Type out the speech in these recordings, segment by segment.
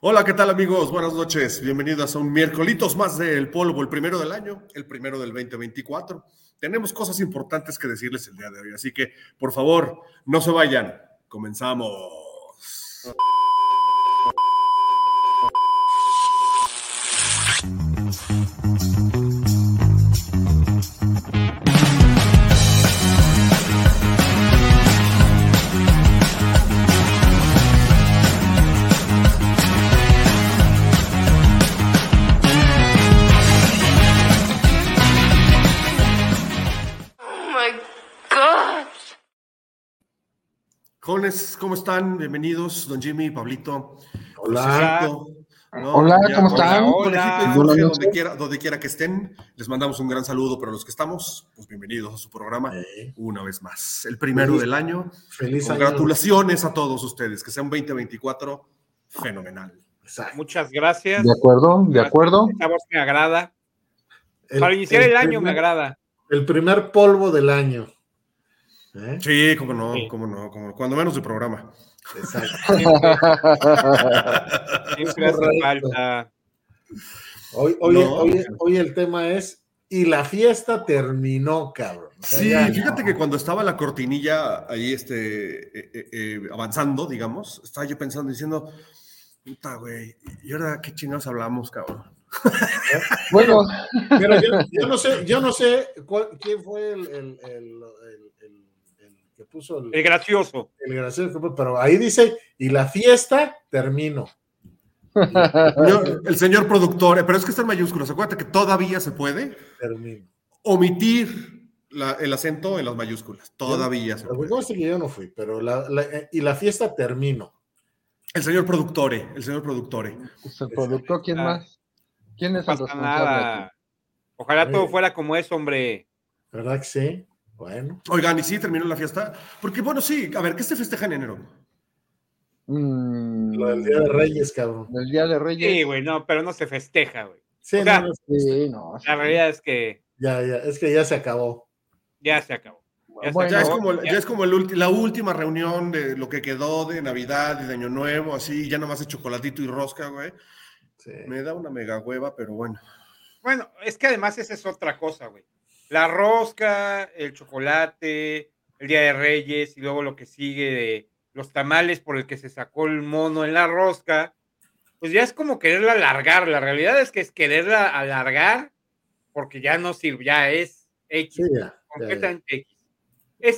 Hola, ¿qué tal amigos? Buenas noches. Bienvenidos a un miércoles más del polvo, el primero del año, el primero del 2024. Tenemos cosas importantes que decirles el día de hoy, así que por favor, no se vayan. Comenzamos. Jóvenes, ¿cómo están? Bienvenidos, don Jimmy, Pablito. Hola. Hola, ¿cómo están? Hola, Jorge, donde, quiera, donde quiera que estén, les mandamos un gran saludo para los que estamos. Pues bienvenidos a su programa una vez más. El primero del año. Feliz Congratulaciones a todos ustedes, que sea un 2024 fenomenal. Muchas gracias. De acuerdo, de acuerdo. Esta voz me agrada. para iniciar el, año me agrada. El primer polvo del año. ¿Eh? Sí, cómo no, cómo no, como, cuando menos de programa. Exacto. falta. Hoy, hoy, hoy, el tema es, y la fiesta terminó, cabrón. sí, fíjate que cuando estaba la cortinilla ahí este, eh, eh, avanzando, digamos, estaba yo pensando, diciendo, puta, güey, ¿y ahora qué chingados hablamos, cabrón? bueno, pero yo, no sé, yo no sé quién fue el puso el, gracioso. El gracioso, pero ahí dice, y la fiesta terminó. el señor productor, eh, pero es que está en mayúsculas, acuérdate que todavía se puede termino. omitir el acento en las mayúsculas, todavía se puede. que yo no fui, pero la, y la fiesta terminó. El señor productore, el señor productore. Pues el productor, ¿quién ah. más? ¿Quién es el responsable? Ojalá todo fuera como es, hombre. ¿Verdad que sí? Bueno. Oigan, ¿y sí terminó la fiesta? Porque, bueno, sí, a ver, ¿qué se festeja en enero? Mm. Lo del Día de Reyes, cabrón. El Día de Reyes. Sí, güey, no, pero no se festeja, güey. Sí, no, sí, no, La realidad es que. Ya, ya, es que ya se acabó. Ya se acabó. Ya, es como, ya. es como la última reunión de lo que quedó de Navidad y de Año Nuevo, así, ya nomás de chocolatito y rosca, güey. Me da una mega hueva, pero bueno. Bueno, es que además esa es otra cosa, güey la rosca, el chocolate, el Día de Reyes y luego lo que sigue de los tamales por el que se sacó el mono en la rosca, pues ya es como quererla alargar. La realidad es que es quererla alargar porque ya no sirve, ya es X, completamente X.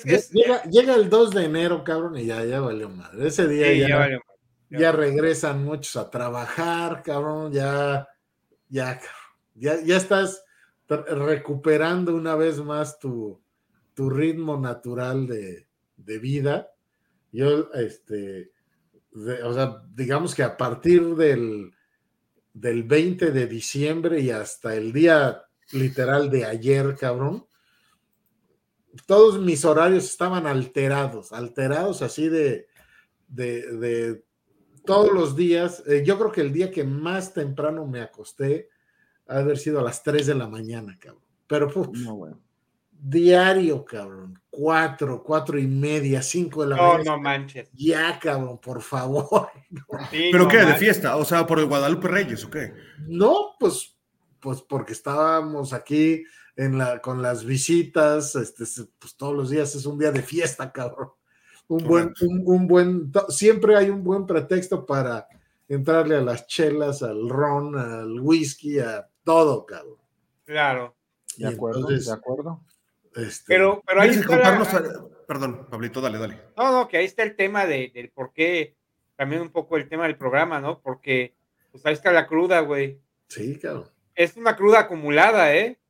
Es, llega, el 2 de enero, cabrón, y ya, ya valió madre. Ese día ya, ya, regresan muchos a trabajar, cabrón, ya, ya, ya, ya estás recuperando una vez más tu, ritmo natural de, vida. Yo, este, o sea, digamos que a partir del, del 20 de diciembre y hasta el día literal de ayer, cabrón, todos mis horarios estaban alterados, alterados así de, de, todos los días. Eh, yo creo que el día que más temprano me acosté haber sido a las 3 de la mañana, cabrón. Pero, diario, cabrón. 4, 4 y media, 5 de la mañana. No, no manches. Ya, cabrón, por favor. ¿Pero qué? ¿De fiesta? O sea, ¿por el Guadalupe Reyes o qué? No, pues, pues porque estábamos aquí en la, con las visitas, este, pues todos los días es un día de fiesta, cabrón. Un buen, un, un buen, siempre hay un buen pretexto para entrarle a las chelas, al ron, al whisky, a todo, cabrón. Claro. De acuerdo, de acuerdo. Este, pero, pero ahí está Perdón, Pablito, dale, dale. No, no, que ahí está el tema de, del por qué, también un poco el tema del programa, ¿no? Porque, pues ahí está la cruda, güey. Sí, claro. Es una cruda acumulada, ¿eh?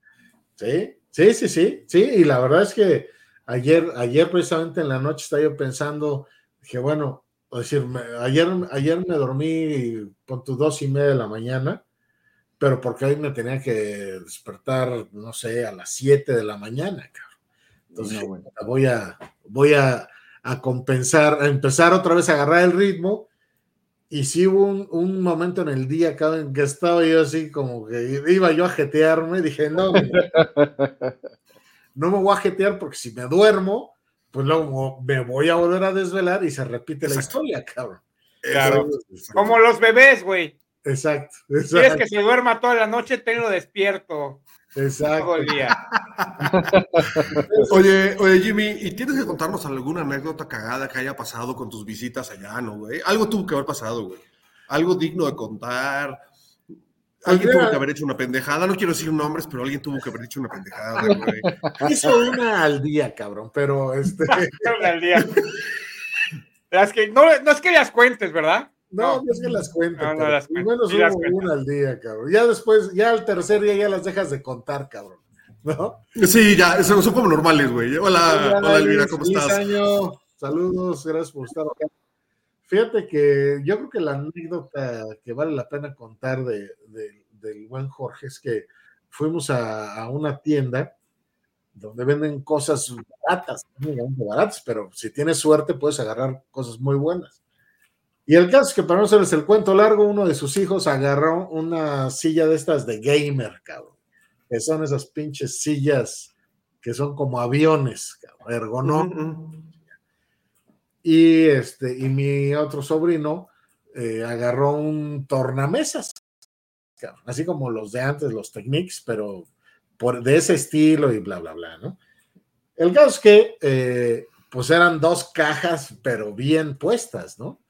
Sí, sí, sí, sí, sí, y la verdad es que ayer, ayer precisamente en la noche estaba yo pensando, dije, bueno, decir, ayer, ayer me dormí con tus dos y media de la mañana, pero porque hoy me tenía que despertar, no sé, a las 7 de la mañana, Entonces, voy a, voy a, compensar, a empezar otra vez a agarrar el ritmo. Y sí hubo un, momento en el día en que estaba yo así como que iba yo a jetearme, dije, no, no me voy a jetear porque si me duermo, pues luego me voy a volver a desvelar y se repite la historia, cabrón. Claro. Como los bebés, güey. Exacto, Quieres que se duerma toda la noche, tenlo despierto. Exacto. Todo el día. oye, oye, Jimmy, ¿y tienes que contarnos alguna anécdota cagada que haya pasado con tus visitas allá, no, güey? Algo tuvo que haber pasado, güey. Algo digno de contar. Alguien tuvo que haber hecho una pendejada, no quiero decir nombres, pero alguien tuvo que haber hecho una pendejada, güey. Hizo una al día, cabrón, pero este. una al día. Las que, no, no es que las cuentes, ¿verdad? No, no, es que las cuentes. No, no las cuento. Menos hubo una al día, cabrón. Ya después, ya al tercer día ya las dejas de contar, cabrón. ¿No? Sí, ya, son, son como normales, güey. Hola, hola, Elvira, ¿cómo estás? Año. Saludos, gracias por estar acá. Fíjate que yo creo que la anécdota que vale la pena contar de, del buen Jorge es que fuimos a, a, una tienda donde venden cosas baratas, muy baratas, pero si tienes suerte puedes agarrar cosas muy buenas. Y el caso es que para no hacerles el cuento largo, uno de sus hijos agarró una silla de estas de gamer, cabrón. Que son esas pinches sillas que son como aviones, cabrón, ergonómicos. Y este, y mi otro sobrino eh, agarró un tornamesas, cabrón, así como los de antes, los Technics, pero por, de ese estilo y bla, bla, bla, ¿no? El caso es que, eh, pues eran dos cajas, pero bien puestas, ¿no?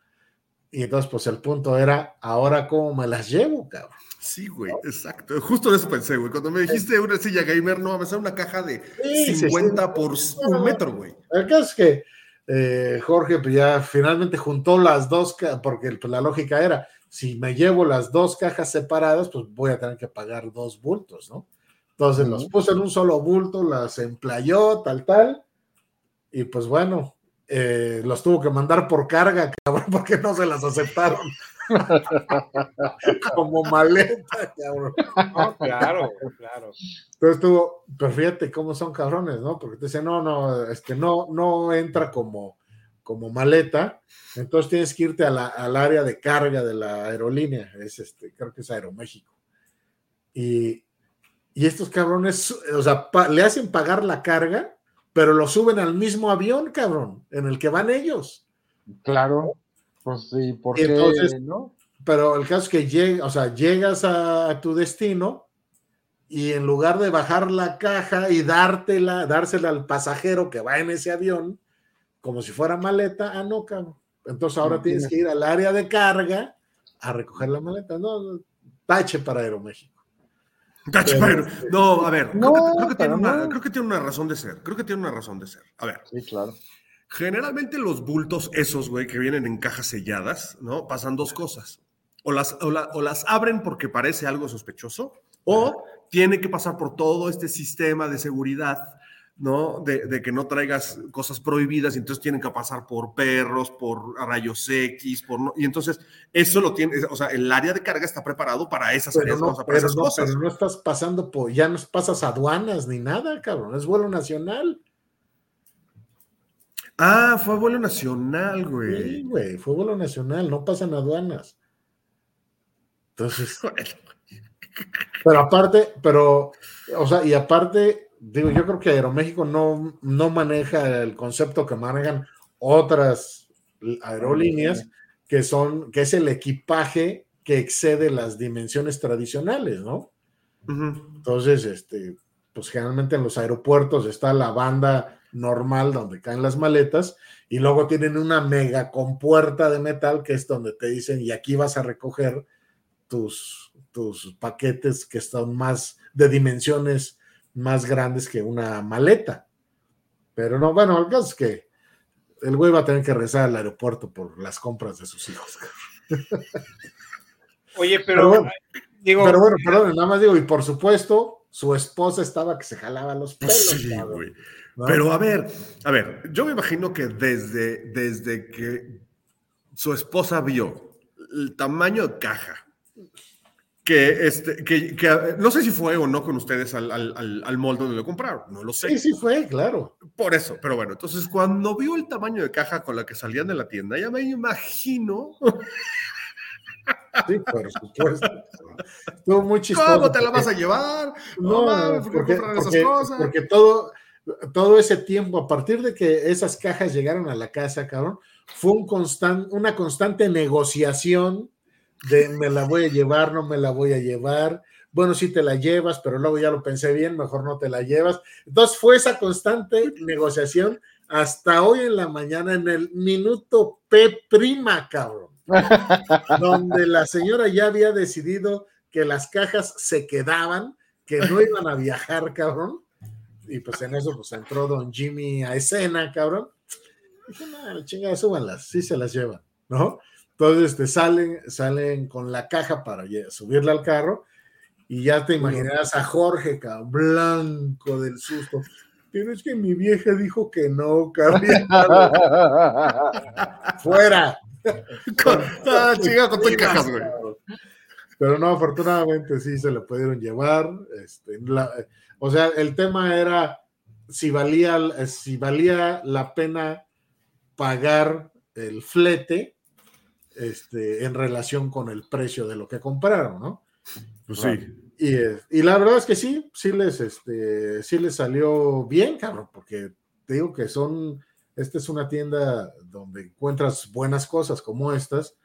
Y entonces, pues el punto era, ahora cómo me las llevo, cabrón. Sí, güey, exacto. Justo eso pensé, güey. Cuando me dijiste una silla gamer, no, me sale una caja de 50 por un metro, güey. El caso es que eh, Jorge pues ya finalmente juntó las dos, porque pues, la lógica era, si me llevo las dos cajas separadas, pues voy a tener que pagar dos bultos, ¿no? Entonces los puse en un solo bulto, las emplayó, tal, tal, y pues bueno, eh, los tuvo que mandar por carga, cabrón, porque no se las aceptaron. Como maleta, cabrón. claro, claro. Entonces tuvo, pero fíjate cómo son cabrones, ¿no? Porque te dicen, no, no, es que no, no entra como, como maleta, entonces tienes que irte al área de carga de la aerolínea, es este, creo que es Aeroméxico. Y, y estos cabrones, o sea, le hacen pagar la carga pero lo suben al mismo avión, cabrón, en el que van ellos. Claro, pues sí, porque entonces, ¿no? Pero el caso es que llega, o sea, llegas a, tu destino y en lugar de bajar la caja y dártela, dársela al pasajero que va en ese avión, como si fuera maleta, ah, no, cabrón. Entonces ahora tienes que ir al área de carga a recoger la maleta. No, tache para Aeroméxico. No, a ver, creo, que, tiene una, creo, que, tiene una, razón de ser. Creo que tiene una razón de ser. A ver. Sí, claro. Generalmente los bultos esos, güey, que vienen en cajas selladas, ¿no? Pasan dos cosas. O las, o, las abren porque parece algo sospechoso, o tiene que pasar por todo este sistema de seguridad ¿no? De, que no traigas cosas prohibidas y entonces tienen que pasar por perros, por rayos X, por y entonces eso lo tiene, o sea, el área de carga está preparado para esas áreas, no, para esas cosas. Pero no estás pasando por, ya no pasas aduanas ni nada, cabrón, es vuelo nacional. Ah, fue vuelo nacional, güey. Sí, güey, fue vuelo nacional, no pasan aduanas. Entonces. pero aparte, pero, o sea, y aparte, digo, yo creo que Aeroméxico no, no maneja el concepto que manejan otras aerolíneas, que son, que es el equipaje que excede las dimensiones tradicionales, ¿no? Entonces, este, pues generalmente en los aeropuertos está la banda normal donde caen las maletas y luego tienen una mega compuerta de metal que es donde te dicen y aquí vas a recoger tus, tus paquetes que están más de dimensiones más grandes que una maleta. Pero no, bueno, el caso es que el güey va a tener que regresar al aeropuerto por las compras de sus hijos. Oye, pero, pero digo, pero bueno, perdón, nada más digo, y por supuesto, su esposa estaba que se jalaba los pelos. Pero a ver, a ver, yo me imagino que desde, desde que su esposa vio el tamaño de caja que, este, que, que, no sé si fue o no con ustedes al, al, al molde donde lo compraron, no lo sé. Sí, sí fue, claro. Por eso, pero bueno, entonces cuando vio el tamaño de caja con la que salían de la tienda, ya me imagino. Sí, por supuesto. Estuvo muy chistoso. ¿Cómo te la vas a llevar? No, porque, porque, esas cosas? porque todo, todo ese tiempo, a partir de que esas cajas llegaron a la casa, cabrón, fue un constant, una constante negociación de me la voy a llevar, no me la voy a llevar. Bueno, sí te la llevas, pero luego ya lo pensé bien, mejor no te la llevas. Entonces fue esa constante negociación hasta hoy en la mañana en el minuto P prima, cabrón, donde la señora ya había decidido que las cajas se quedaban, que no iban a viajar, cabrón. Y pues en eso pues entró don Jimmy a escena, cabrón. Dije, no, chingada, súbanlas, sí se las llevan, ¿no? Entonces este, salen, salen con la caja para subirla al carro y ya te imaginarás a Jorge, cabrón, blanco del susto. Pero es que mi vieja dijo que no, cabrón. Fuera. Con, ah, chinga, con tu cajas, güey. Pero no, afortunadamente sí se le pudieron llevar. Este, o sea, el tema era si valía, si valía la pena pagar el flete este, en relación con el precio de lo que compraron, ¿no? Pues sí. Y, la verdad es que sí, sí les, este, sí les salió bien, cabrón, porque te digo que son, esta es una tienda donde encuentras buenas cosas como estas.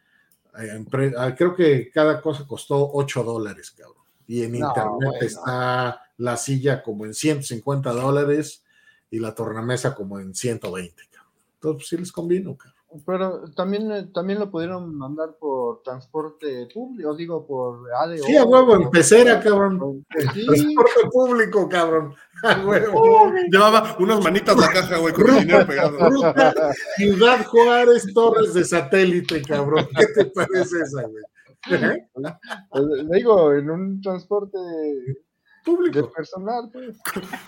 Eh, ah, creo que cada cosa costó 8 dólares, cabrón. Y en internet está la silla como en 150 dólares y la tornamesa como en 120, cabrón. Entonces, pues, sí les convino, cabrón. Pero también, eh, también lo pudieron mandar por transporte público, digo, por ADO. Sí, a huevo, en pecera, cabrón. Transporte público, cabrón. A huevo. Llevaba unas manitas la caja, güey, con el dinero pegado. Ciudad Juárez, Torres de satélite, cabrón. ¿Qué te parece esa, güey? ¿Eh? Le digo, en un transporte público. De personal, pues.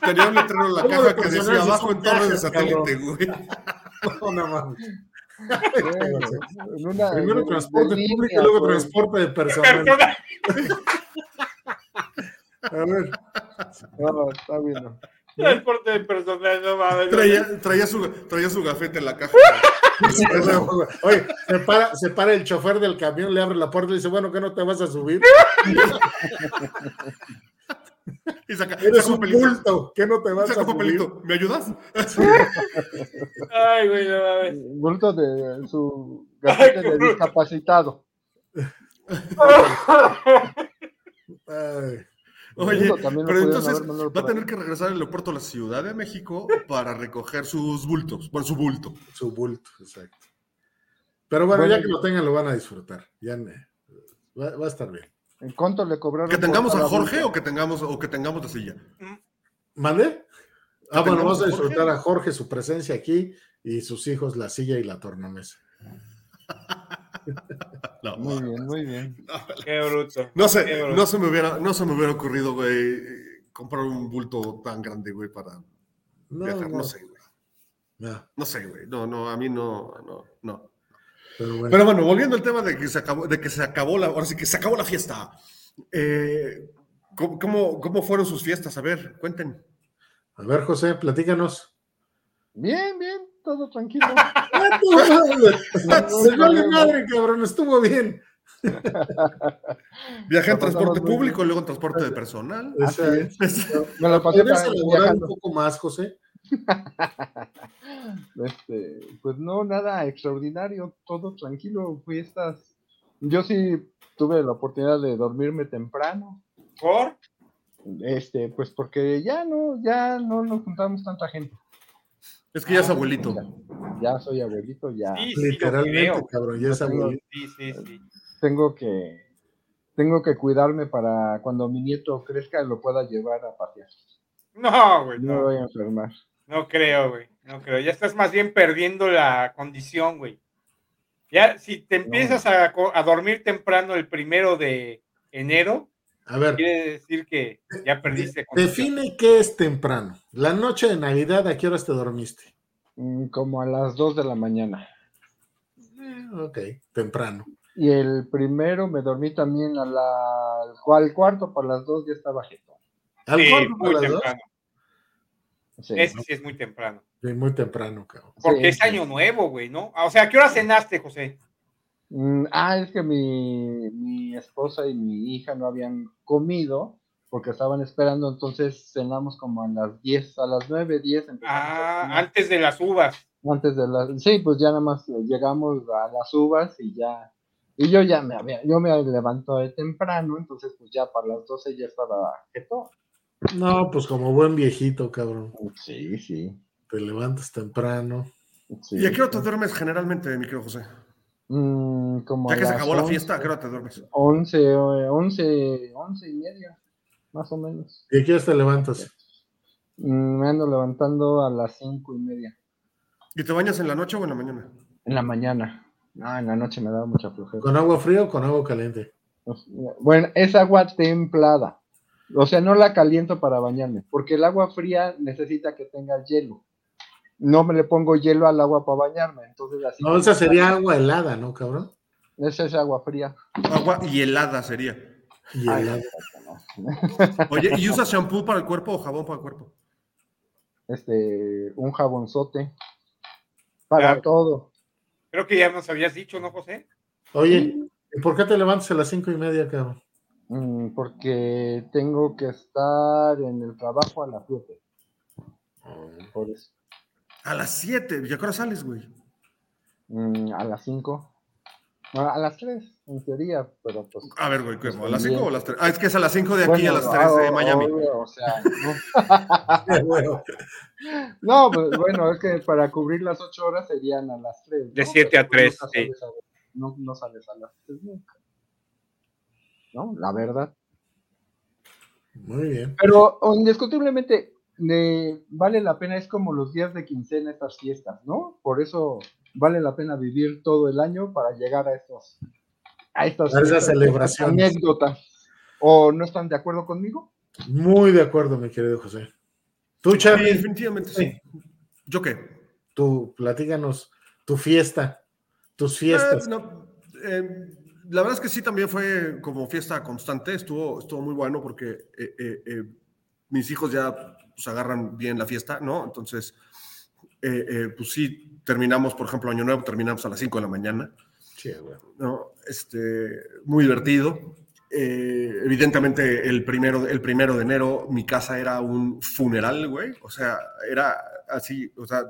Tenía un letrero en la caja que decía abajo en Torres de satélite, güey. No, no mames. Primero transporte público y luego transporte de personal. A ver. No, está bien. Transporte de personal, no mames. Traía, traía, su, traía su gafete en la caja. Oye, se para, se para el chofer del camión, le abre la puerta y dice, bueno, ¿qué no te vas a subir? Y saca, Eres un bulto, ¿qué no te vas a papelito. ¿Me ayudas? Ay, güey, no mames. Bulto de su gafete de discapacitado. Ay. Oye, pero entonces va a tener que regresar al aeropuerto a la Ciudad de México para recoger sus bultos, bueno, su bulto. Su bulto, exacto. Pero bueno, ya que lo tengan, lo van a disfrutar. Ya va a estar bien. ¿En cuánto le cobraron? ¿Que tengamos a Jorge o que tengamos, o que tengamos la silla? ¿Mande? Ah, bueno, vamos a disfrutar a Jorge su presencia aquí y sus hijos la silla y la tornamesa. No, muy bien, muy bien. Qué bruto. No sé, no se me hubiera, no se me hubiera ocurrido, güey, comprar un bulto tan grande, güey, para viajar. No, sé, güey. No. no sé, güey. No, no, a mí no, no, no. Pero bueno. volviendo al tema de que se acabó, de que se acabó la, ahora sí que se acabó la fiesta. Eh, ¿cómo, cómo, fueron sus fiestas? A ver, cuenten. A ver, José, platícanos. Bien, bien, todo tranquilo. se vale madre, cabrón, estuvo bien. Viajé en transporte público, y luego en transporte de personal. Me lo pasé un poco más, José? Este, pues no, nada extraordinario, todo tranquilo, fiestas. Yo sí tuve la oportunidad de dormirme temprano. ¿Por? Este, pues porque ya no, ya no nos juntamos tanta gente. Es que ya es ah, abuelito. Ya, soy abuelito, ya. Literalmente, cabrón, ya es abuelito. Tengo que, tengo que cuidarme para cuando mi nieto crezca lo pueda llevar a pasear. No, güey. No, no voy a enfermar. No creo, güey. No creo. Ya estás más bien perdiendo la condición, güey. Ya, si te empiezas a, dormir temprano el primero de enero, a ver, quiere decir que ya perdiste. Define qué es temprano. La noche de Navidad, ¿a qué horas te dormiste? Mm, como a las 2 de la mañana. Eh, ok, temprano. Y el primero me dormí también a la, al cuarto, para las 2 ya estaba jeto. ¿Al cuarto para las 2? Ese sí es muy temprano. Sí, muy temprano, cabrón. Porque es año nuevo, güey, ¿no? O sea, ¿a qué hora cenaste, José? Mm, ah, es que mi, mi, esposa y mi hija no habían comido porque estaban esperando, entonces cenamos como a las 10, a las 9, 10. Ah, antes de las uvas. Antes de las, sí, pues ya nada más llegamos a las uvas y ya, y yo ya me había, yo me levanto de temprano, entonces pues ya para las 12 ya estaba quieto. No, pues como buen viejito, cabrón. Sí, sí. Te levantas temprano. ¿Y a qué hora te duermes generalmente, mi querido José? Mm, como ya que se acabó la fiesta, ¿a qué hora te duermes? 11, 11, 11 y media más o menos. ¿Y a qué hora te levantas? Mm, me ando levantando a las cinco y media. ¿Y te bañas en la noche o en la mañana? En la mañana. No, en la noche me da mucha flojera. ¿Con agua fría o con agua caliente? Pues, bueno, es agua templada. O sea, no la caliento para bañarme, porque el agua fría necesita que tenga hielo. No me le pongo hielo al agua para bañarme, entonces así. No, esa sería agua helada, ¿no, cabrón? Esa es agua fría. Agua y helada sería. Y helada. Oye, ¿y usas shampoo para el cuerpo o jabón para el cuerpo? Este, un jabonzote. Para todo. Creo que ya nos habías dicho, ¿no, José? Oye, ¿y por qué te levantas a las cinco y media, cabrón? Mm, porque tengo que estar en el trabajo a las siete. Por eso. A las siete, ¿y a qué hora sales, güey? Mm, a las cinco. A las 3, en teoría, pero pues. A ver, güey, ¿a las 5 o a las 3? Ah, es que es a las 5 de aquí a las 3 de Miami. o sea, no. no, pues bueno, es que para cubrir las 8 horas serían a las 3. ¿no? De 7 a 3, sí. no, no sales a las 3 nunca. ¿No? La verdad. Muy bien. Pero indiscutiblemente eh, vale la pena, es como los días de quincena estas fiestas, ¿no? Por eso vale la pena vivir todo el año para llegar a estos a estas, celebraciones. anécdotas. ¿O no están de acuerdo conmigo? Muy de acuerdo, mi querido José. Tú, Charlie. definitivamente sí. ¿Yo qué? Tú, platíganos tu fiesta, tus fiestas. Eh, eh, la verdad es que sí, también fue como fiesta constante. Estuvo, estuvo muy bueno porque eh, mis hijos ya pues, agarran bien la fiesta, ¿no? Entonces, pues sí, terminamos, por ejemplo, Año Nuevo, terminamos a las 5 de la mañana. Sí, güey. ¿no? Este, muy divertido. Eh, evidentemente, el primero, el primero de enero, mi casa era un funeral, güey. O sea, era así, o sea,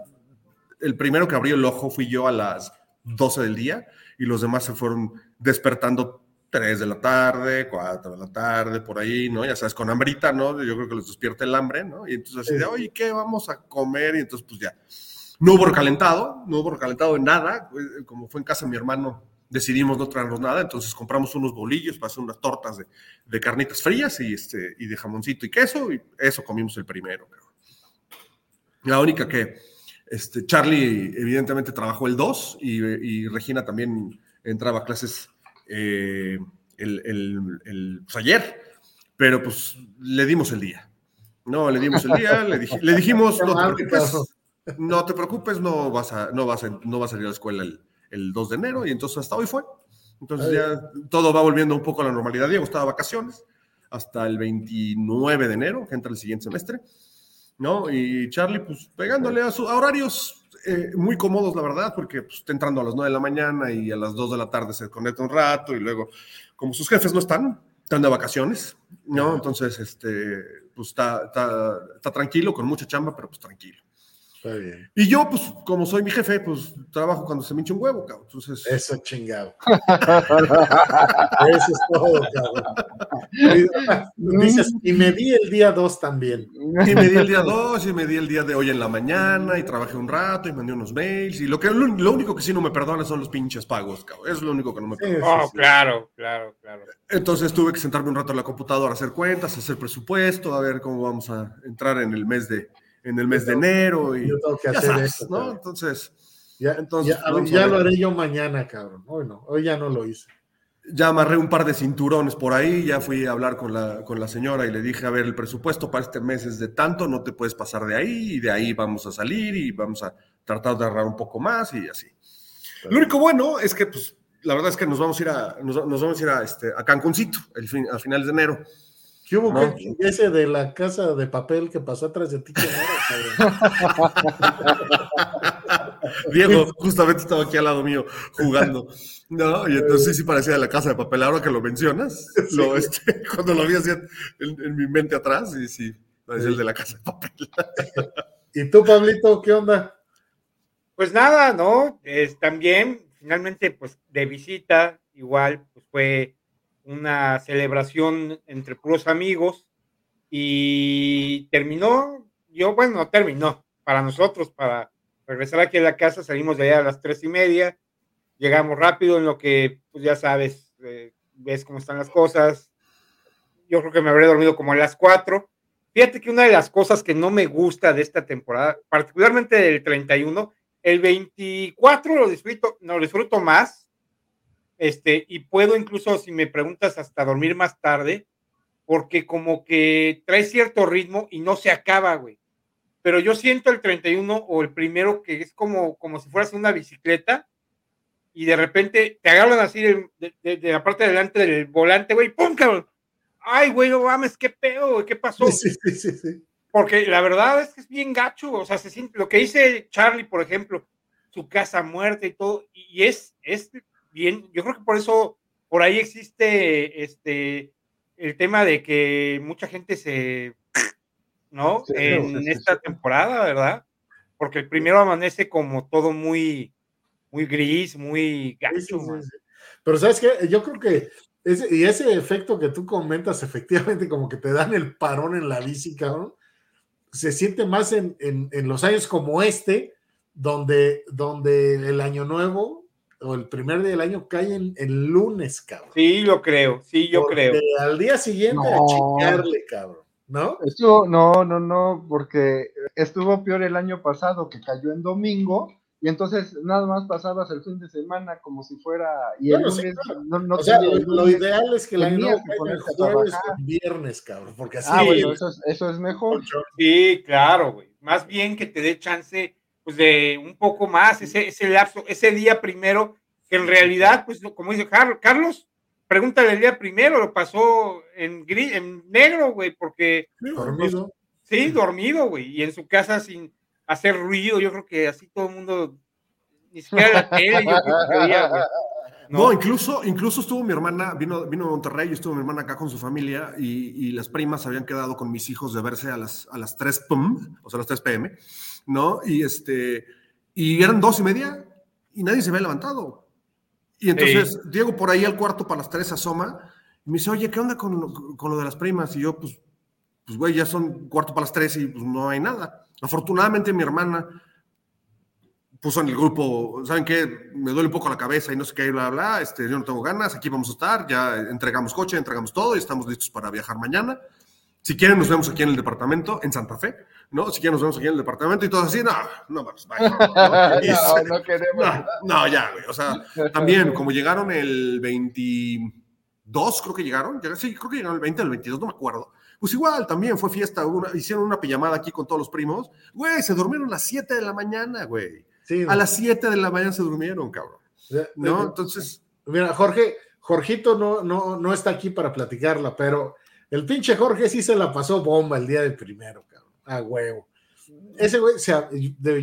el primero que abrió el ojo fui yo a las 12 del día y los demás se fueron despertando 3 de la tarde, 4 de la tarde, por ahí, ¿no? Ya sabes, con hambrita, ¿no? Yo creo que les despierta el hambre, ¿no? Y entonces así de, oye, ¿qué vamos a comer? Y entonces, pues ya no hubo recalentado, no hubo recalentado en nada. Como fue en casa de mi hermano, decidimos no traernos nada. Entonces compramos unos bolillos para hacer unas tortas de, carnitas frías y, este, y de jamoncito y queso. Y eso comimos el primero. La única que este, Charlie, evidentemente, trabajó el 2 y, Regina también entraba a clases eh, el, pues, ayer. Pero pues le dimos el día. No, le dimos el día, le, dijimos, no, no te preocupes, no vas a, no vas a, no vas a salir a la escuela el, 2 de enero y entonces hasta hoy fue. Entonces ya todo va volviendo un poco a la normalidad. Diego estaba de vacaciones hasta el 29 de enero, que entra el siguiente semestre, ¿no? Y Charlie, pues pegándole a sus horarios eh, muy cómodos, la verdad, porque pues, está entrando a las 9 de la mañana y a las 2 de la tarde se conecta un rato y luego, como sus jefes no están, están de vacaciones, ¿no? Entonces, este, pues está, está, está tranquilo, con mucha chamba, pero pues tranquilo. Y yo, pues, como soy mi jefe, pues trabajo cuando se me hincha un huevo, cabrón. Entonces... Eso chingado. Eso es todo, cabrón. Dices, y me di el día 2 también. Y me di el día 2, y me di el día de hoy en la mañana, y trabajé un rato, y mandé unos mails. Y lo, que, lo, único que sí no me perdona son los pinches pagos, cabrón. Eso es lo único que no me perdona. oh, claro, claro, claro. Entonces tuve que sentarme un rato en la computadora a hacer cuentas, a hacer presupuesto, a ver cómo vamos a entrar en el mes de en el mes de enero. Y, yo tengo que hacer eso, ¿no? Entonces, ya, entonces ya, lo haré yo mañana, cabrón. Hoy no, hoy ya no lo hice. Ya amarré un par de cinturones por ahí, ya fui a hablar con la, con la señora y le dije, a ver, el presupuesto para este mes es de tanto, no te puedes pasar de ahí y de ahí vamos a salir y vamos a tratar de ahorrar un poco más y así. Lo único bueno es que, pues, la verdad es que nos vamos a ir a, nos, vamos a, ir a, este, a Cancuncito el fin, a finales de enero. ¿Qué hubo? ese de la casa de papel que pasó atrás de ti, Diego justamente estaba aquí al lado mío jugando. No, y entonces sí, parecía de la casa de papel. Ahora que lo mencionas, lo, este, cuando lo vi así en, mi mente atrás, y sí, parecía el de la casa de papel. ¿Y tú, Pablito, qué onda? Pues nada, ¿no? Es, también, finalmente, pues de visita, igual, pues fue una celebración entre puros amigos y terminó, yo, bueno, no terminó, para nosotros, para regresar aquí a la casa, salimos de allá a las tres y media, llegamos rápido en lo que, pues ya sabes, eh, ves cómo están las cosas. Yo creo que me habré dormido como a las cuatro. Fíjate que una de las cosas que no me gusta de esta temporada, particularmente del 31, el 24 lo disfruto, no, lo disfruto más, este, y puedo incluso, si me preguntas, hasta dormir más tarde, porque como que trae cierto ritmo y no se acaba, güey. Pero yo siento el 31 o el primero que es como, como si fueras una bicicleta y de repente te agarran así de, la parte de delante del volante, güey, ¡pum, cabrón! Ay, güey, no mames, qué pedo, güey, qué pasó. Sí, sí, sí, sí. Porque la verdad es que es bien gacho, o sea, se siente, lo que dice Charlie, por ejemplo, su casa muerta y todo, y es, es bien, yo creo que por eso, por ahí existe este, el tema de que mucha gente se, ¿no? en esta temporada, ¿verdad? Porque el primero amanece como todo muy, muy gris, muy gacho. Pero sabes qué, yo creo que ese, y ese efecto que tú comentas, efectivamente, como que te dan el parón en la bici, cabrón, se siente más en, los años como este, donde, donde el año nuevo o el primer día del año cae en, el lunes, cabrón. Sí, lo creo, sí, yo creo. Al día siguiente a chingarle, cabrón. ¿No? Estuvo, no, no, no, porque estuvo peor el año pasado que cayó en domingo y entonces nada más pasabas el fin de semana como si fuera. Y el lunes, no, no o sea, lo, ideal es que la no jueves viernes, cabrón, porque así. Ah, bueno, eso es, eso es mejor. Sí, claro, güey. Más bien que te dé chance, pues, de un poco más, ese, ese lapso, ese día primero, que en realidad, pues, como dice Carlos, pregúntale el día primero, lo pasó en, gris, en negro, güey, porque. Dormido. sí, dormido, güey, y en su casa sin hacer ruido, yo creo que así todo el mundo, ni siquiera la tele, yo creo ¿no? incluso, incluso estuvo mi hermana, vino, vino a Monterrey, estuvo mi hermana acá con su familia y, las primas habían quedado con mis hijos de verse a las, a las 3 pm, o sea, a las 3 pm, ¿no? Y, este, y eran dos y media y nadie se había levantado. Y entonces Diego por ahí al cuarto para las 3 asoma y me dice, oye, ¿qué onda con, con lo de las primas? Y yo, pues, pues, güey, ya son cuarto para las 3 y pues no hay nada. Afortunadamente mi hermana puso en el grupo, ¿saben qué? Me duele un poco la cabeza y no sé qué, bla, bla, este, yo no tengo ganas, aquí vamos a estar, ya entregamos coche, entregamos todo y estamos listos para viajar mañana. Si quieren, nos vemos aquí en el departamento, en Santa Fe, ¿no? Si quieren, nos vemos aquí en el departamento y todo así, no, no, vamos, vaya. No, no, queremos. No, ya, güey, o sea, también, como llegaron el 22, creo que llegaron, sí, creo que llegaron el 20, el 22, no me acuerdo pues igual, también fue fiesta, hicieron una pijamada aquí con todos los primos. Güey, se durmieron a las 7 de la mañana, güey. a las 7 de la mañana se durmieron, cabrón. ¿No? Entonces. Mira, Jorge, Jorgito no, no, no está aquí para platicarla, pero el pinche Jorge sí se la pasó bomba el día del primero, cabrón. A huevo. Ese güey,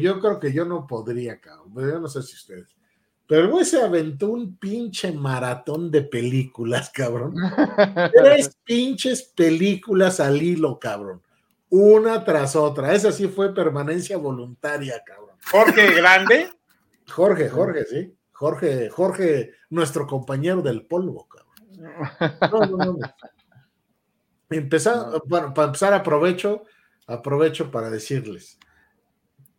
yo creo que yo no podría, cabrón. Yo no sé si ustedes. Pero el güey se aventó un pinche maratón de películas, cabrón. Tres pinches películas al hilo, cabrón. Una tras otra. Esa sí fue permanencia voluntaria, cabrón. Jorge Grande. Jorge, Jorge, sí. Jorge, Jorge, nuestro compañero del polvo, cabrón. No, no, no. Empezar, bueno, para empezar, aprovecho, aprovecho para decirles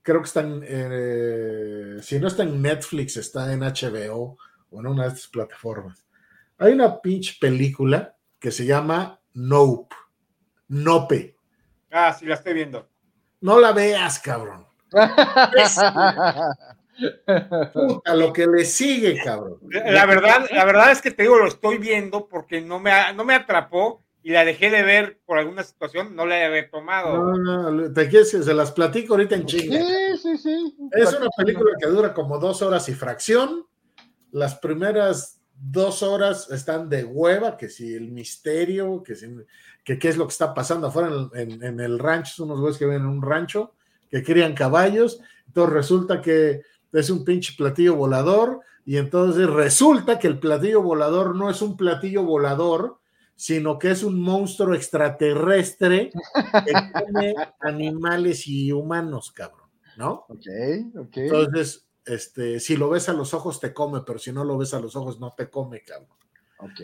creo que están, eh, si no está en Netflix, está en HBO o en una de estas plataformas. Hay una pinche película que se llama Nope. Nope. Ah, sí, la estoy viendo. No la veas, cabrón. Puta, lo que le sigue, cabrón. La verdad, la verdad es que te digo, lo estoy viendo porque no me, no me atrapó y la dejé de ver por alguna situación, no la he retomado. No, no, te quieres se las platico ahorita en chinga. Sí, sí, sí. Es una película que dura como dos horas y fracción. Las primeras dos horas están de hueva, que si el misterio, que, si, que qué es lo que está pasando afuera en, en, el rancho, son unos güeyes que viven en un rancho, que crían caballos, entonces resulta que es un pinche platillo volador, y entonces resulta que el platillo volador no es un platillo volador, sino que es un monstruo extraterrestre que come animales y humanos, cabrón, ¿no? Ok, ok. Entonces, este, si lo ves a los ojos te come, pero si no lo ves a los ojos no te come, cabrón. Ok.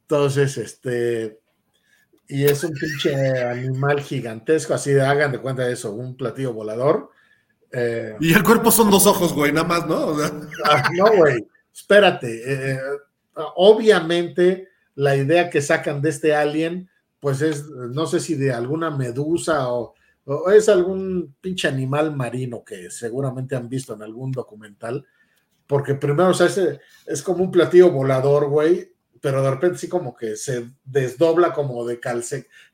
Entonces, este, y es un pinche animal gigantesco, así de hagan de cuenta de eso, un platillo volador. Eh, y el cuerpo son dos ojos, güey, nada más, ¿no? Ah, no, güey, espérate. Eh, obviamente, la idea que sacan de este alien, pues es, no sé si de alguna medusa o, es algún pinche animal marino que seguramente han visto en algún documental, porque primero, o sea, es, es como un platillo volador, güey, pero de repente sí como que se desdobla como de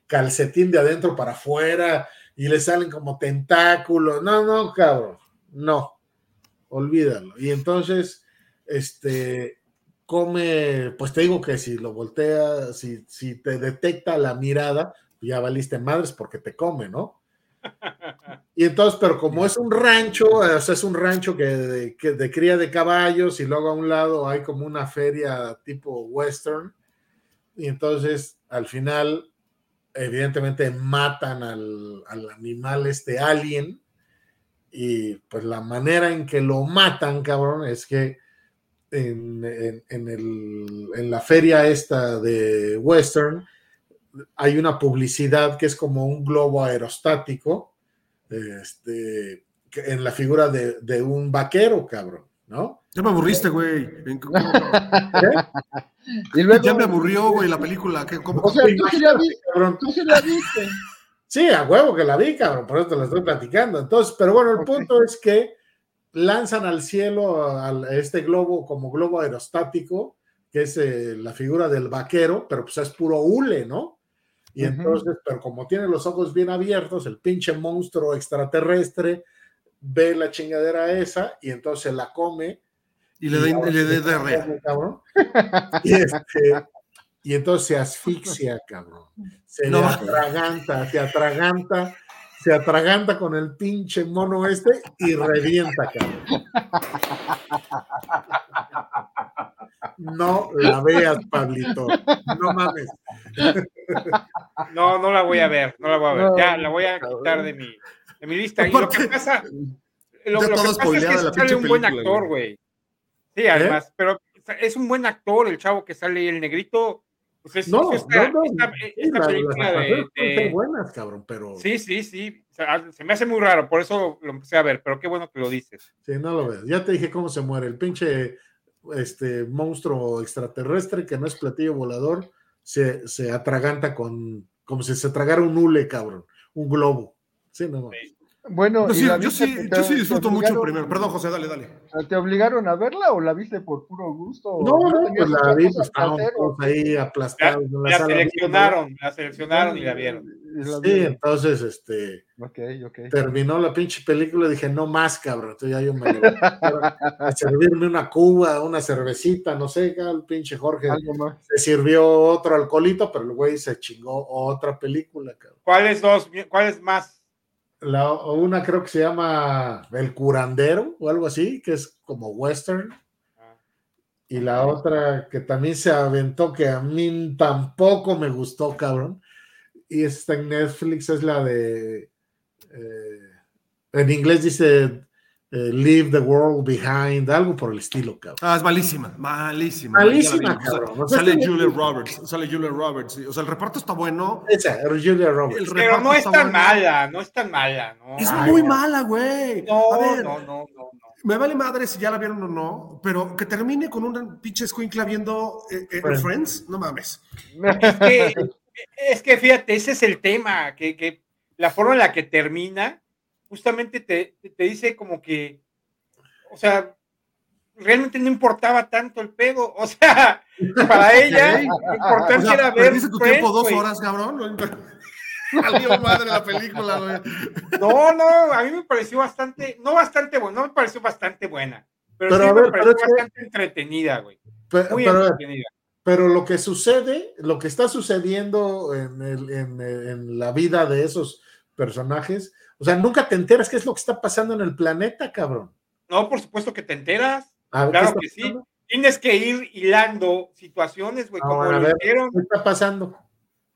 calcetín de adentro para afuera y le salen como tentáculos. No, no, cabrón, no, olvídalo. Y entonces, este, come, pues te digo que si lo voltea, si, si te detecta la mirada, ya valiste madres porque te come, ¿no? Y entonces, pero como es un rancho, o sea, es un rancho que de, cría de caballos y luego a un lado hay como una feria tipo western. Y entonces, al final, evidentemente matan al, animal, este alien. Y pues la manera en que lo matan, cabrón, es que en, en la feria esta de western, hay una publicidad que es como un globo aerostático, este, en la figura de, un vaquero, cabrón, ¿no? Ya me aburriste, güey. Ya me aburrió, güey, la película. O sea, tú sí la viste, cabrón. Tú sí la viste. Sí, a huevo que la vi, cabrón, por eso te la estoy platicando. Entonces, pero bueno, el punto es que lanzan al cielo a este globo como globo aerostático, que es eh, la figura del vaquero, pero pues es puro hule, ¿no? Y entonces, pero como tiene los ojos bien abiertos, el pinche monstruo extraterrestre ve la chingadera esa y entonces la come. Y, le da, le diarrea. Y, este, y entonces se asfixia, cabrón. Se le atraganta, se atraganta, se atraganta con el pinche mono este y revienta, cabrón. No la veas, Pablito. No mames. No, no la voy a ver, no la voy a ver. ya, la voy a quitar de mi, de mi lista. Y lo que pasa, lo, que pasa es que sale un buen actor, güey. Sí, ¿Eh? además, pero es un buen actor el chavo que sale y el negrito. Pues es, no, esta, no, no. Esta, película de, buenas, cabrón, pero... Sí, sí, sí. se me hace muy raro, por eso lo empecé a ver, pero qué bueno que lo dices. Sí, no lo veo. Ya te dije cómo se muere. El pinche este monstruo extraterrestre que no es platillo volador, se, se atraganta con, como si se tragara un hule, cabrón, un globo. Sí, no. Bueno, yo sí, yo sí, yo sí disfruto mucho el primero. Perdón, José, dale, dale. ¿Te obligaron a verla o la viste por puro gusto? No, no, pues la vi, pues ahí aplastados. La, la, seleccionaron, la seleccionaron y la vieron. Sí, entonces, este. Okay, okay. Terminó la pinche película y dije, no más, cabrón. Entonces ya yo me a servirme una cuba, una cervecita, no sé, el pinche Jorge se sirvió otro alcoholito, pero el güey se chingó otra película, cabrón. ¿Cuáles dos? ¿Cuáles más? La, una creo que se llama El Curandero o algo así, que es como western. Ah. Y la otra que también se aventó, que a mí tampoco me gustó, cabrón, y está en Netflix, es la de, eh, en inglés dice eh, Leave the World Behind, algo por el estilo, cabrón. Ah, es malísima, malísima. Malísima, cabrón. sale Julia Roberts, sale Julia Roberts. O sea, el reparto está bueno. Esa, Julia Roberts. Pero no es tan mala, no es tan mala, ¿no? Es muy mala, güey. No, no, no, no, Me vale madre si ya la vieron o no, pero que termine con un pinche escuincla viendo eh, Friends, no mames. Es que es que fíjate, ese es el tema, que, la forma en la que termina, justamente te, dice como que, o sea, realmente no importaba tanto el pedo, o sea, para ella, lo importante era ver. Dice tu tiempo dos horas, cabrón. Salió madre la película, güey. No, no, a mí me pareció bastante, no bastante bueno, no me pareció bastante buena, pero, sí me pareció bastante entretenida, güey. Muy entretenida. Pero lo que sucede, lo que está sucediendo en, la vida de esos personajes, o sea, nunca te enteras qué es lo que está pasando en el planeta, cabrón. No, por supuesto que te enteras. claro que sí. Tienes que ir hilando situaciones, güey, como lo hicieron. ¿Qué está pasando?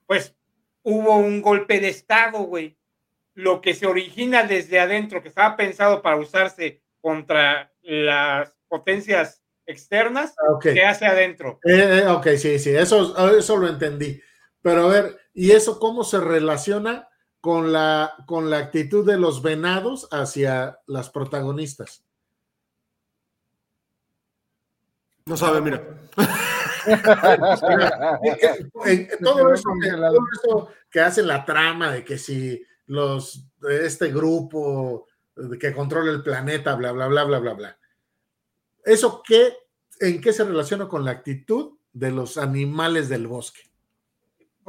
Pues hubo un golpe de Estado, güey. Lo que se origina desde adentro, que estaba pensado para usarse contra las potencias externas, ah, se hace adentro. Eh, eh, ok, sí, sí, eso, eso lo entendí. Pero a ver, ¿y eso cómo se relaciona con la, con la actitud de los venados hacia las protagonistas? No sabe, mira. todo, eso que, todo eso que hace la trama de que si los este grupo que controla el planeta, bla, bla, bla, bla, bla, bla. ¿Eso qué, en qué se relaciona con la actitud de los animales del bosque?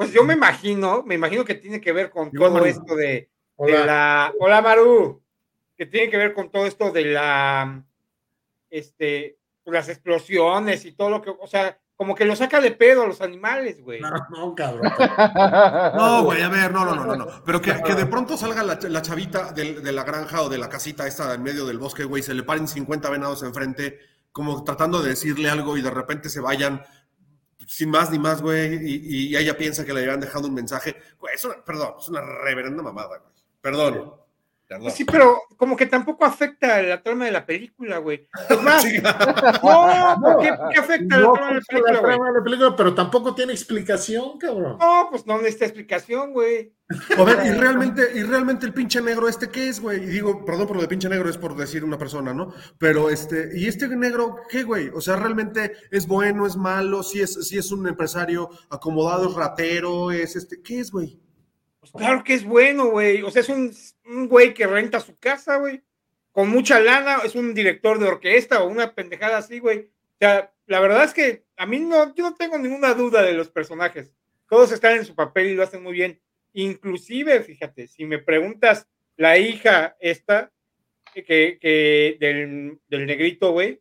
Pues yo me imagino, me imagino que tiene que ver con todo esto de, la. Hola, Maru. Que tiene que ver con todo esto de la. Este. Las explosiones y todo lo que. O sea, como que lo saca de pedo a los animales, güey. No, no, cabrón. no, güey, a ver, no, no, no, no. Pero que, de pronto salga la, chavita de, la granja o de la casita esta en medio del bosque, güey, se le paren 50 venados enfrente, como tratando de decirle algo y de repente se vayan sin más ni más, güey, y, ella piensa que le habían dejado un mensaje. Güey, es una, perdón, es una reverenda mamada, güey. Perdón. Pues sí, pero como que tampoco afecta la trama de la película, güey. Es más, no, ¿por qué, afecta la trama de la película, güey? La película, pero tampoco tiene explicación, cabrón. No, pues no necesita explicación, güey. A ver, y realmente, y realmente el pinche negro este, ¿qué es, güey? Y digo, perdón por lo de pinche negro, es por decir una persona, ¿no? Pero este, ¿y este negro qué, güey? O sea, ¿realmente es bueno, es malo? Si es, si es un empresario acomodado, es ratero, es este, ¿qué es, güey? Pues claro que es bueno, güey. O sea, es un, güey que renta su casa, güey. Con mucha lana, es un director de orquesta o una pendejada así, güey. O sea, la verdad es que a mí no, yo no tengo ninguna duda de los personajes. Todos están en su papel y lo hacen muy bien. Inclusive, fíjate, si me preguntas, la hija esta, que, que del, del negrito, güey,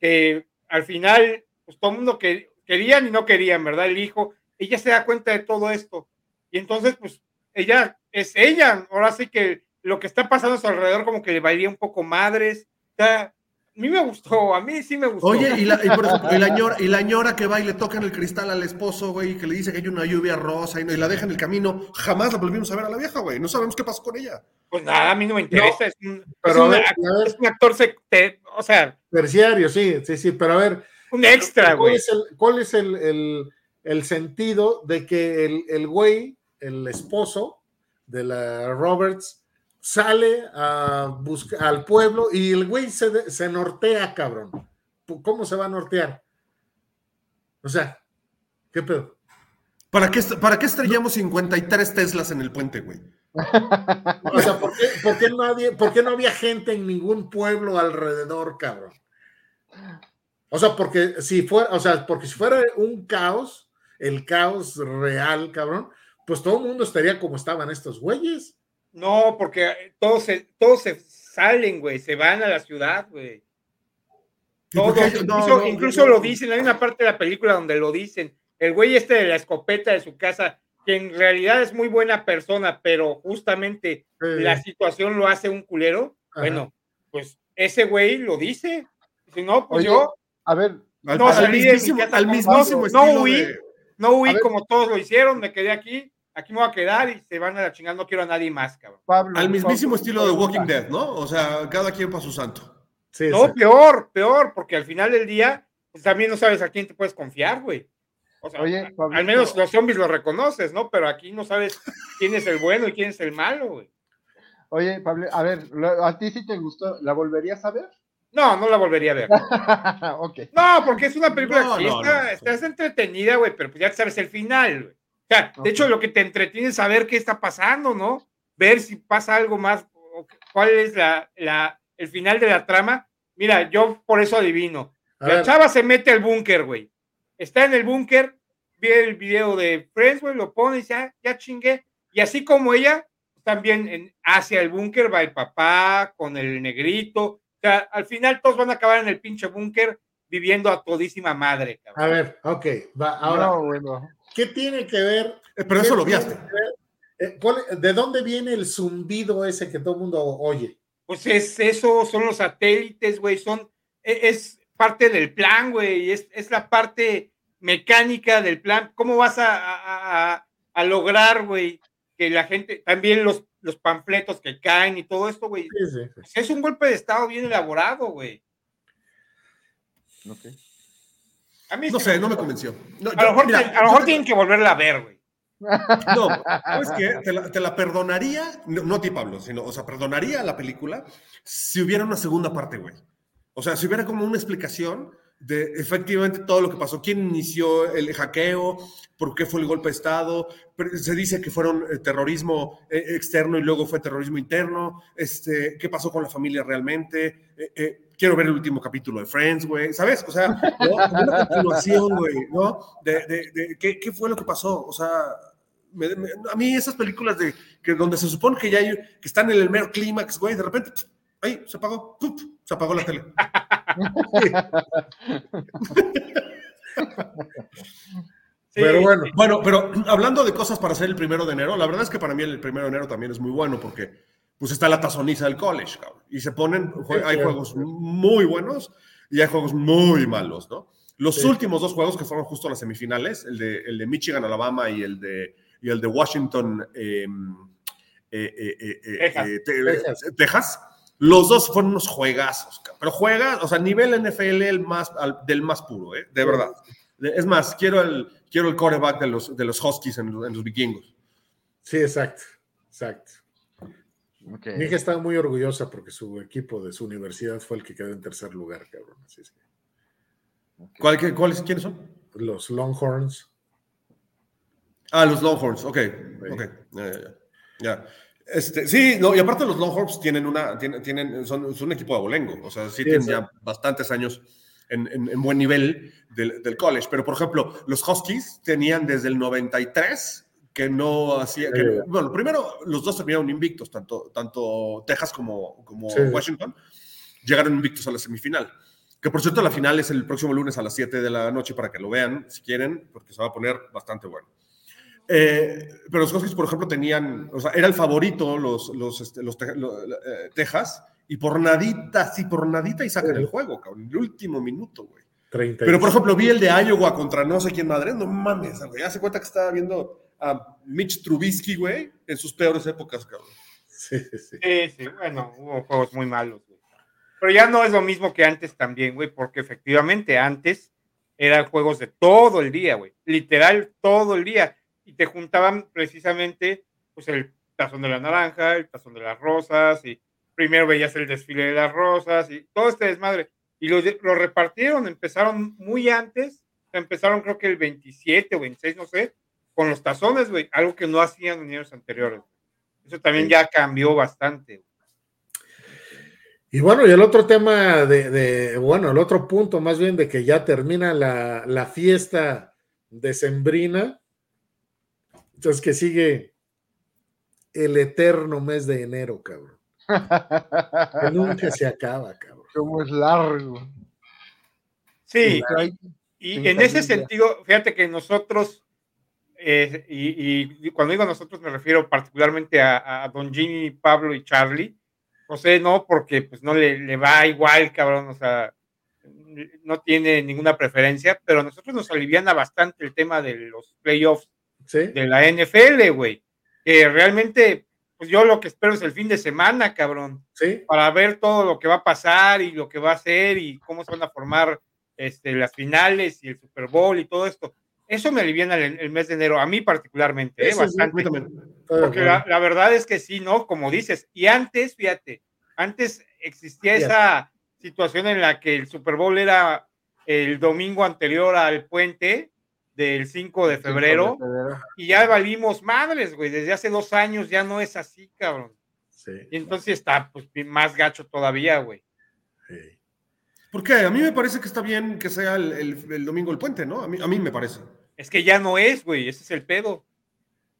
que al final, pues todo el mundo que querían y no querían, ¿verdad? El hijo, ella se da cuenta de todo esto. Y entonces, pues, ella es ella. Ahora sí que lo que está pasando a su alrededor como que le valía un poco madres. O sea, a mí me gustó, a mí sí me gustó. Oye, y la, y la, ñora, que va y le toca en el cristal al esposo, güey, que le dice que hay una lluvia rosa y, no, y la deja en el camino, jamás la volvimos a ver a la vieja, güey. No sabemos qué pasó con ella. Pues nada, a mí no me interesa. es, un, pero es, un, actor, o sea. Terciario, sí, sí, sí, pero a ver. Un extra, güey. ¿Cuál es el, el, sentido de que el, el güey el esposo de la Roberts sale a buscar al pueblo y el güey se, se nortea, cabrón. ¿Cómo se va a nortear? O sea, ¿qué pedo? ¿Para qué, ¿Para qué estrellamos 53 Teslas en el puente, güey? O sea, ¿por qué, nadie, ¿por qué no había gente en ningún pueblo alrededor, cabrón? O sea, porque si fuera, o sea, porque si fuera un caos, el caos real, cabrón, pues todo el mundo estaría como estaban estos güeyes. No, porque todos se, todos se salen, güey, se van a la ciudad, güey. Todos, incluso, lo dicen, hay una parte de la película donde lo dicen. El güey este de la escopeta de su casa, que en realidad es muy buena persona, pero justamente la situación lo hace un culero. Bueno, pues ese güey lo dice. Si no, pues yo. A ver, no al, mismísimo, al mismísimo no huí, no huí como todos lo hicieron, me quedé aquí aquí me voy a quedar y se van a la chingada, no quiero a nadie más, cabrón. Al mismísimo estilo de Walking Dead, ¿no? O sea, cada quien para su santo. no, peor, peor, porque al final del día, pues, también no sabes a quién te puedes confiar, güey. O sea, al menos los zombies los reconoces, ¿no? Pero aquí no sabes quién es el bueno y quién es el malo, güey. Oye, Pablo, a ver, ¿a ti sí te gustó? ¿La volverías a ver? No, no la volvería a ver. okay. No, porque es una película que está, está, entretenida, güey, pero pues ya sabes el final, güey sea, de hecho, lo que te entretiene es saber qué está pasando, ¿no? Ver si pasa algo más, cuál es la, la, el final de la trama. Mira, yo por eso adivino. la chava se mete al búnker, güey. Está en el búnker, ve el video de Friends, güey, lo pone y dice, ah, ya chingué. Y así como ella, también en, hacia el búnker va el papá con el negrito. O sea, al final todos van a acabar en el pinche búnker viviendo a todísima madre. Cabrón. A ver, ok, va, ahora. bueno. ¿Qué tiene que ver? Eh, pero eso lo viaste. Eh, ¿De dónde viene el zumbido ese que todo el mundo oye? pues es eso, son los satélites, güey, son, e, es, parte del plan, güey, es, es la parte mecánica del plan. ¿Cómo vas a, a, lograr, güey, que la gente, también los, los panfletos que caen y todo esto, güey? Pues es un golpe de Estado bien elaborado, güey. A mí no sé, no me convenció. a, lo mejor, tienen que volverla a ver, güey. No, ¿sabes qué? Te la, te la perdonaría, no, no, ti, Pablo, sino, o sea, perdonaría la película si hubiera una segunda parte, güey. O sea, si hubiera como una explicación de efectivamente todo lo que pasó, quién inició el hackeo, por qué fue el golpe de Estado, se dice que fueron eh, terrorismo eh, externo y luego fue terrorismo interno, este, qué pasó con la familia realmente, eh, quiero ver el último capítulo de Friends, güey, ¿sabes? O sea, como una continuación, güey, ¿no? De, de, ¿qué, ¿qué, fue lo que pasó, o sea... a mí esas películas de que donde se supone que ya hay, que están en el mero clímax, güey, de repente ¡Ay! Se apagó. Se apagó la tele. pero bueno. Bueno, pero hablando de cosas para hacer el primero de enero, la verdad es que para mí el primero de enero también es muy bueno porque pues está la tazoniza del college, cabrón. Y se ponen, hay juegos muy buenos y hay juegos muy malos, ¿no? Los últimos dos juegos que fueron justo las semifinales, el de, el de Michigan, Alabama y el de, y el de Washington, em, eh, eh, eh, Texas los dos fueron unos juegazos, pero juega, o sea, nivel NFL el más, del más puro, ¿eh? de verdad. Es más, quiero el, quiero el coreback de los, de los Huskies en, los vikingos. Sí, exacto, exacto. Mi hija está muy orgullosa porque su equipo de su universidad fue el que quedó en tercer lugar, cabrón. Así es que... ¿Cuáles, quiénes son? Los Longhorns. Ah, los Longhorns, ok. Ok, ya. Este, sí, no, y aparte los Longhorns tienen una, tienen, tienen son, un equipo de abolengo, o sea, sí, tienen ya bastantes años en, en, buen nivel del, del, college, pero por ejemplo, los Huskies tenían desde el 93 que no hacía, bueno, primero los dos terminaron invictos, tanto, tanto Texas como, como Washington, llegaron invictos a la semifinal. Que por cierto, la final es el próximo lunes a las 7 de la noche para que lo vean, si quieren, porque se va a poner bastante bueno. Eh, pero los Huskies, por ejemplo, tenían, o sea, era el favorito los, los, este, los, eh, Texas, y por nadita, sí, por nadita y sacan el juego, cabrón, en el último minuto, güey. Pero, por ejemplo, vi el de Iowa contra no sé quién madre, no mames, güey, hace cuenta que estaba viendo a Mitch Trubisky, güey, en sus peores épocas, cabrón. Sí, sí. Sí, sí, bueno, hubo juegos muy malos, güey. Pero ya no es lo mismo que antes también, güey, porque efectivamente antes eran juegos de todo el día, güey, literal todo el día y te juntaban precisamente pues el tazón de la naranja, el tazón de las rosas, y primero veías el desfile de las rosas y todo este desmadre. Y lo, lo repartieron, empezaron muy antes, empezaron creo que el 27 o 26, no sé, con los tazones, güey, algo que no hacían en años anteriores. Eso también ya cambió bastante. Y bueno, y el otro tema de, de, bueno, el otro punto más bien de que ya termina la, la fiesta decembrina, entonces que sigue el eterno mes de enero, cabrón. que nunca se acaba, cabrón. Como es largo. Sí, y en ese sentido, fíjate que nosotros, eh, y, cuando digo nosotros me refiero particularmente a, Don Jimmy, Pablo y Charlie, José no, porque pues no le, le va igual, cabrón, o sea, no tiene ninguna preferencia, pero a nosotros nos aliviana bastante el tema de los playoffs de la NFL, güey. Que realmente, pues yo lo que espero es el fin de semana, cabrón. Sí. Para ver todo lo que va a pasar y lo que va a hacer y cómo se van a formar este, las finales y el Super Bowl y todo esto. Eso me alivia el, el mes de enero, a mí particularmente, ¿eh? bastante. Porque la, la, verdad es que sí, ¿no? Como dices. Y antes, fíjate, antes existía esa situación en la que el Super Bowl era el domingo anterior al puente del 5 de febrero, y ya valimos madres, güey, desde hace dos años ya no es así, cabrón. Sí. Y entonces está pues, más gacho todavía, güey. Sí. ¿Por qué? A mí me parece que está bien que sea el, el, domingo el puente, ¿no? A mí, a mí me parece. Es que ya no es, güey, ese es el pedo.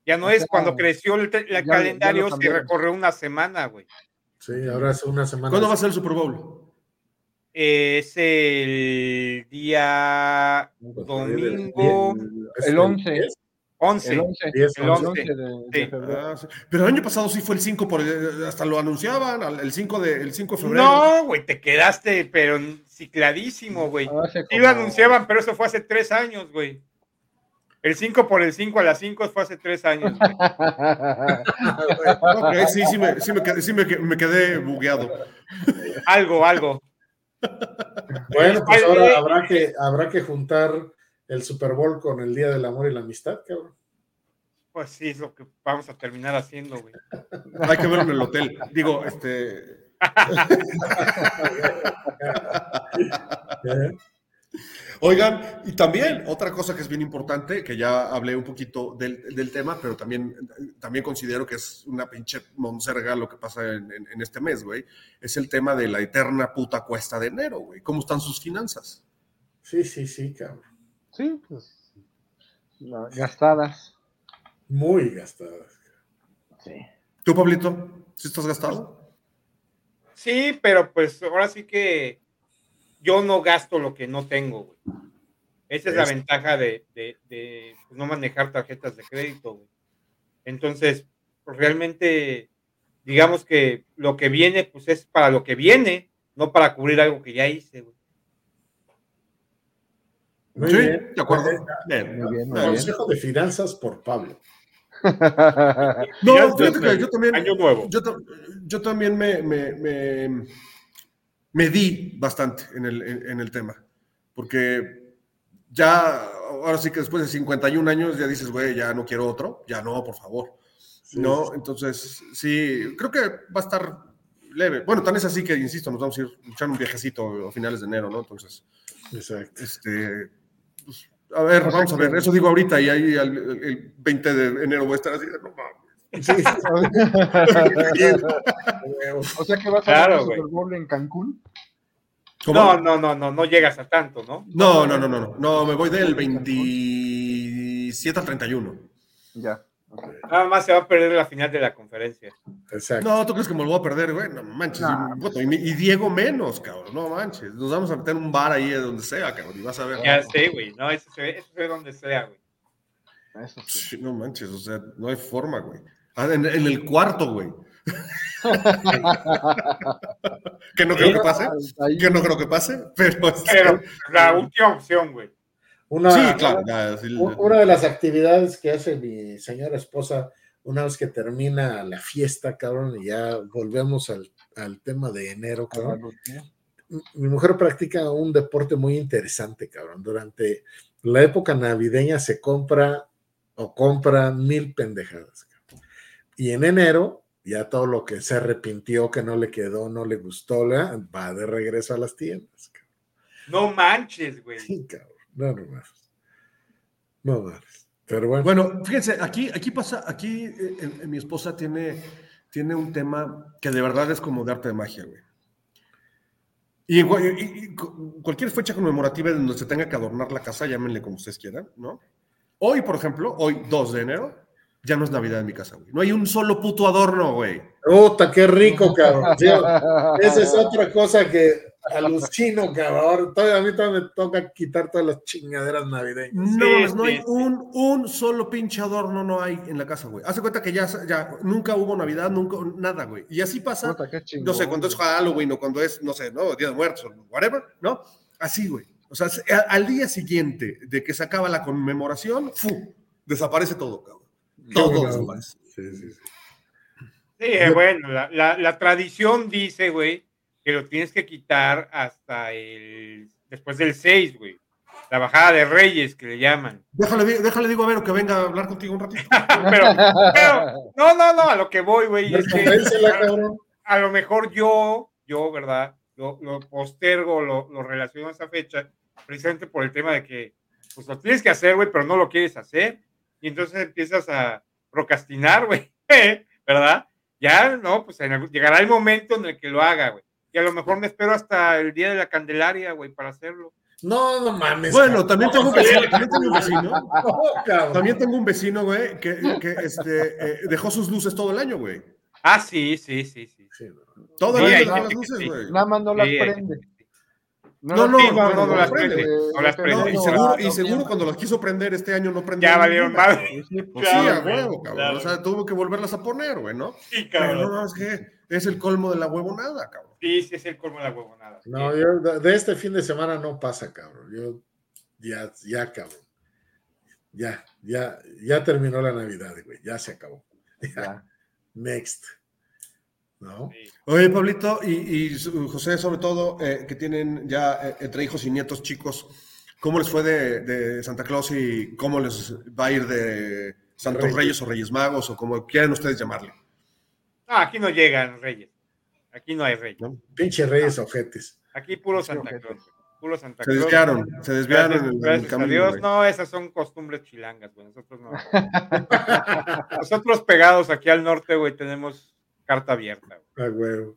Ya no es cuando creció el, calendario, se recorrió una semana, güey. Sí, ahora es una semana. ¿Cuándo va a ser el Super Bowl? es el día domingo. El 11. 11. El 11, el 11 de, febrero. Ah, sí. Pero el año pasado sí fue el 5, por hasta lo anunciaban, el 5 de, el 5 de febrero. No, güey, te quedaste, pero cicladísimo, güey. Sí lo anunciaban, pero eso fue hace tres años, güey. El 5 por el 5 a las 5 fue hace tres años. ok, sí, sí, me, sí, me quedé, sí me, me quedé bugueado. algo, algo. Bueno, pues ahora habrá que, habrá que juntar el Super Bowl con el Día del Amor y la Amistad, cabrón. Pues sí, es lo que vamos a terminar haciendo, güey. Hay que verlo en el hotel. Digo, este. Oigan, y también otra cosa que es bien importante, que ya hablé un poquito del, tema, pero también, también considero que es una pinche monserga lo que pasa en, este mes, güey, es el tema de la eterna puta cuesta de enero, güey. ¿Cómo están sus finanzas? Sí, sí, sí, cabrón. Sí, pues gastadas. Muy gastadas. Sí. ¿Tú, Pablito? ¿Sí estás gastado? Sí, pero pues ahora sí que yo no gasto lo que no tengo, güey. Esa es, la ventaja de, pues, no manejar tarjetas de crédito, güey. Entonces, pues realmente, digamos que lo que viene, pues es para lo que viene, no para cubrir algo que ya hice, güey. Muy sí, bien. de acuerdo. Muy bien, Consejo de finanzas por Pablo. no, fíjate que yo también. Año nuevo. Yo, también me, me me di bastante en el, en, el tema, porque ya, ahora sí que después de 51 años ya dices, güey, ya no quiero otro, ya no, por favor. no, entonces sí, creo que va a estar leve. Bueno, tan es así que, insisto, nos vamos a ir echando un viajecito a finales de enero, ¿no? Entonces, Exacto. este, pues, a ver, vamos a ver, eso digo ahorita y ahí el, 20 de enero voy a estar así, no o sea que vas a claro, Super Bowl en Cancún. No, no, no, no, no llegas a tanto, ¿no? No, no, no, no, no, no, me voy del 27 al 31. Ya. Nada más se va a perder la final de la conferencia. Exacto. No, ¿tú crees que me lo voy a perder, güey? No manches. Y, Diego menos, cabrón. No manches. Nos vamos a meter un bar ahí donde sea, cabrón. Y vas a ver. Ya sé, güey. No, eso se ve, eso se ve donde sea, güey. no manches, o sea, no hay forma, güey. Ah, en, el cuarto, güey. que no creo que pase, que no creo que pase, pero, pero la última opción, güey. Una, sí, claro, una de las actividades que hace mi señora esposa una vez que termina la fiesta, cabrón, y ya volvemos al, al tema de enero, cabrón. Mi mujer practica un deporte muy interesante, cabrón. Durante la época navideña se compra o compra mil pendejadas. Y en enero, ya todo lo que se arrepintió, que no le quedó, no le gustó, va de regreso a las tiendas. No manches, güey. Sí, cabrón. No, no más. No más. Pero bueno. Bueno, fíjense, aquí, aquí pasa, aquí eh, mi esposa tiene, tiene un tema que de verdad es como de arte de magia, güey. Y, y, cualquier fecha conmemorativa donde se tenga que adornar la casa, llámenle como ustedes quieran, ¿no? Hoy, por ejemplo, hoy 2 de enero, ya no es Navidad en mi casa, güey. No hay un solo puto adorno, güey. Puta, qué rico, cabrón. esa es otra cosa que alucino, cabrón. Todavía a mí todavía me toca quitar todas las chingaderas navideñas. No, no hay un, un solo pinche adorno, no hay en la casa, güey. Hace cuenta que ya, ya nunca hubo Navidad, nunca, nada, güey. Y así pasa, no sé, cuando es Halloween o cuando es, no sé, ¿no? Día de Muertos o whatever, ¿no? Así, güey. O sea, al día siguiente de que se acaba la conmemoración, ¡fu! Desaparece todo, cabrón. Todo Sí, sí, sí. Sí, bueno, la, la, tradición dice, güey, que lo tienes que quitar hasta el. después del 6, güey. La bajada de Reyes, que le llaman. Déjale, déjale digo a Vero que venga a hablar contigo un ratito. pero, pero, no, no, no, a lo que voy, güey. Es que, a, lo mejor yo, yo, ¿verdad? Lo, lo postergo, lo, lo relaciono a esa fecha, precisamente por el tema de que, pues lo tienes que hacer, güey, pero no lo quieres hacer y entonces empiezas a procrastinar, güey, ¿verdad? Ya, no, pues llegará el momento en el que lo haga, güey. Y a lo mejor me espero hasta el día de la Candelaria, güey, para hacerlo. No, no mames. Bueno, también tengo, un vecino, también tengo un vecino. también tengo un vecino, güey, que, que este, eh, dejó sus luces todo el año, güey. Ah, sí, sí, sí, sí. todo el año las luces, güey. Nada más no las prende. No, no, no, no, no, las prende. No las prende. Y seguro, y seguro cuando las quiso prender este año no prendió. Ya valieron mal. Pues sí, a huevo, cabrón. O sea, tuvo que volverlas a poner, güey, ¿no? Sí, cabrón. Pero no, es que es el colmo de la huevonada, cabrón. Sí, sí, es el colmo de la huevonada. No, yo de este fin de semana no pasa, cabrón. Yo ya, ya, cabrón. Ya, ya, ya terminó la Navidad, güey. Ya se acabó. Ya. Next. ¿No? Oye, Pablito y, José, sobre todo, eh, que tienen ya eh, entre hijos y nietos chicos, ¿cómo les fue de, Santa Claus y cómo les va a ir de Santos Reyes, o Reyes Magos o como quieran ustedes llamarle? Ah, aquí no llegan Reyes. Aquí no hay Reyes. Pinche Reyes ojetes. Aquí puro Santa Claus. Puro Santa Claus. Se desviaron, se desviaron. Gracias, en el no, esas son costumbres chilangas, güey. Nosotros no. Nosotros pegados aquí al norte, güey, tenemos carta abierta. Güey.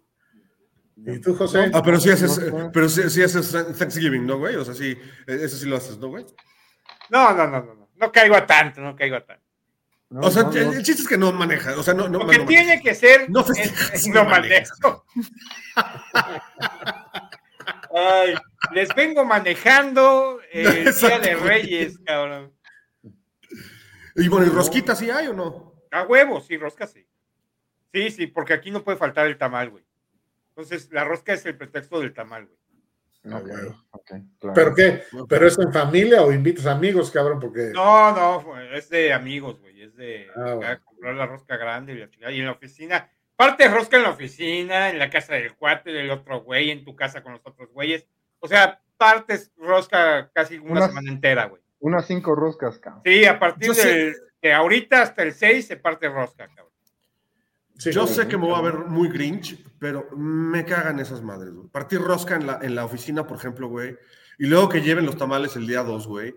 ¿Y tú, José? Ah, pero sí haces, pero sí, haces Thanksgiving, ¿no, güey? O sea, sí, eso sí lo haces, ¿no, güey? No, no, no, no, no. No caigo a tanto, no caigo a tanto. o sea, el, chiste es que no maneja, o sea, no, no Lo que tiene que ser no, es, no manejo. Ay, les vengo manejando el Día de Reyes, cabrón. Y bueno, ¿y rosquitas sí hay o no? A huevos, sí, roscas sí. Sí, sí, porque aquí no puede faltar el tamal, güey. Entonces, la rosca es el pretexto del tamal, güey. No, okay, ¿Pero qué? ¿Pero es en familia o invitas amigos, cabrón? Porque... No, no, es de amigos, güey. Es de ah, comprar la rosca grande y la chingada. Y en la oficina, parte de rosca en la oficina, en la casa del cuate, del otro güey, en tu casa con los otros güeyes. O sea, partes rosca casi una, semana entera, güey. Unas cinco roscas, cabrón. Sí, a partir de ahorita hasta el 6 se parte rosca, cabrón. Yo sé que me voy a ver muy grinch, pero me cagan esas madres, güey. Partir rosca en la, en la oficina, por ejemplo, güey. Y luego que lleven los tamales el día 2, güey.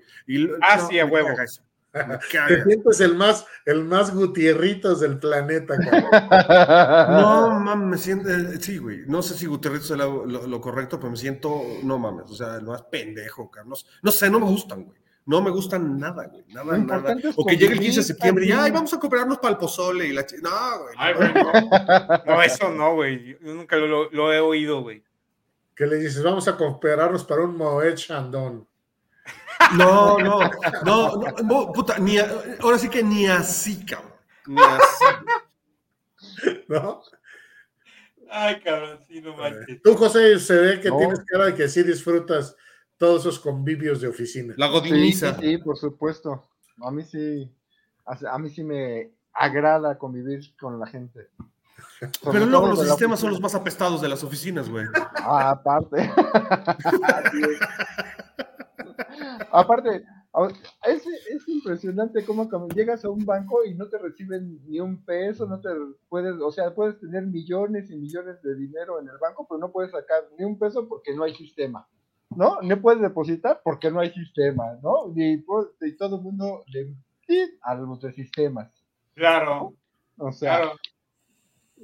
ah, sí, a huevo. Te sientes el más, el más Gutierritos del planeta, No, mames, me siento. Eh, sí, güey. No sé si Gutierritos es lo, lo, correcto, pero me siento. No mames, o sea, lo más pendejo, Carlos. No sé, no me gustan, güey. No me gustan nada, güey. Nada, nada. O que llegue el 15 de septiembre y, ay, vamos a cooperarnos para el pozole y la No, güey. Ay, güey, no. no. eso no, güey. Yo nunca lo, lo, he oído, güey. ¿Qué le dices? Vamos a cooperarnos para un Moet Chandon. No, no, no, no, puta, ni ahora sí que ni así, cabrón. Ni así. ¿No? Ay, cabrón, sí, no manches. Tú, José, se ve que tienes cara de que sí disfrutas todos esos convivios de oficina. La godiniza. Sí, por supuesto. A mí sí, a mí sí me agrada convivir con la gente. Pero luego los sistemas son los más apestados de las oficinas, güey. Ah, aparte. aparte, es, es, impresionante cómo llegas a un banco y no te reciben ni un peso, no te puedes, o sea, puedes tener millones y millones de dinero en el banco, pero no puedes sacar ni un peso porque no hay sistema. ¿No? No puedes depositar porque no hay sistema, ¿no? Y, todo el mundo le a los de sistemas. Claro. O sea. Claro.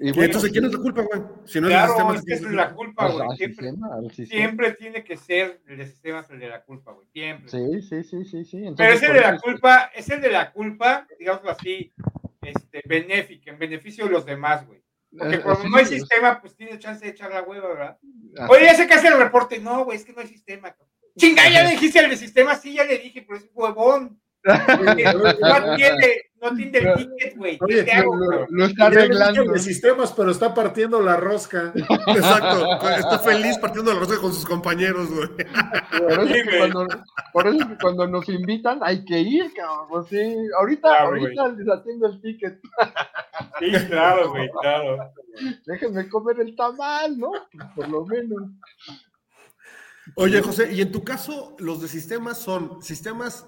Y, entonces, ¿quién es la culpa, güey? Si no claro, es, el sistema, es que es la culpa, güey. Siempre, siempre, tiene que ser el de sistemas el de la culpa, güey. Siempre. Sí, sí, sí, sí, sí. Entonces, Pero es el de la culpa, es el de la culpa, digamos así, este, benéfica, en beneficio de los demás, güey. Porque eh, como no hay sistema, pues tiene chance de echar la hueva, ¿verdad? Oye, ya sé que hace el reporte. No, güey, es que no hay sistema. Chinga, ya le dijiste al de sistema, sí, ya le dije, pero es huevón. no tiene, no tiene el ticket, güey. Lo, está arreglando. De sistemas, pero está partiendo la rosca. Exacto. Está feliz partiendo la rosca con sus compañeros, güey. Por eso, que cuando, por eso que cuando nos invitan hay que ir, cabrón. Pues sí, ahorita, ahorita les atiendo el ticket. Sí, claro, güey, claro. Déjenme comer el tamal, ¿no? Por lo menos. Oye, José, y en tu caso, los de sistemas son sistemas,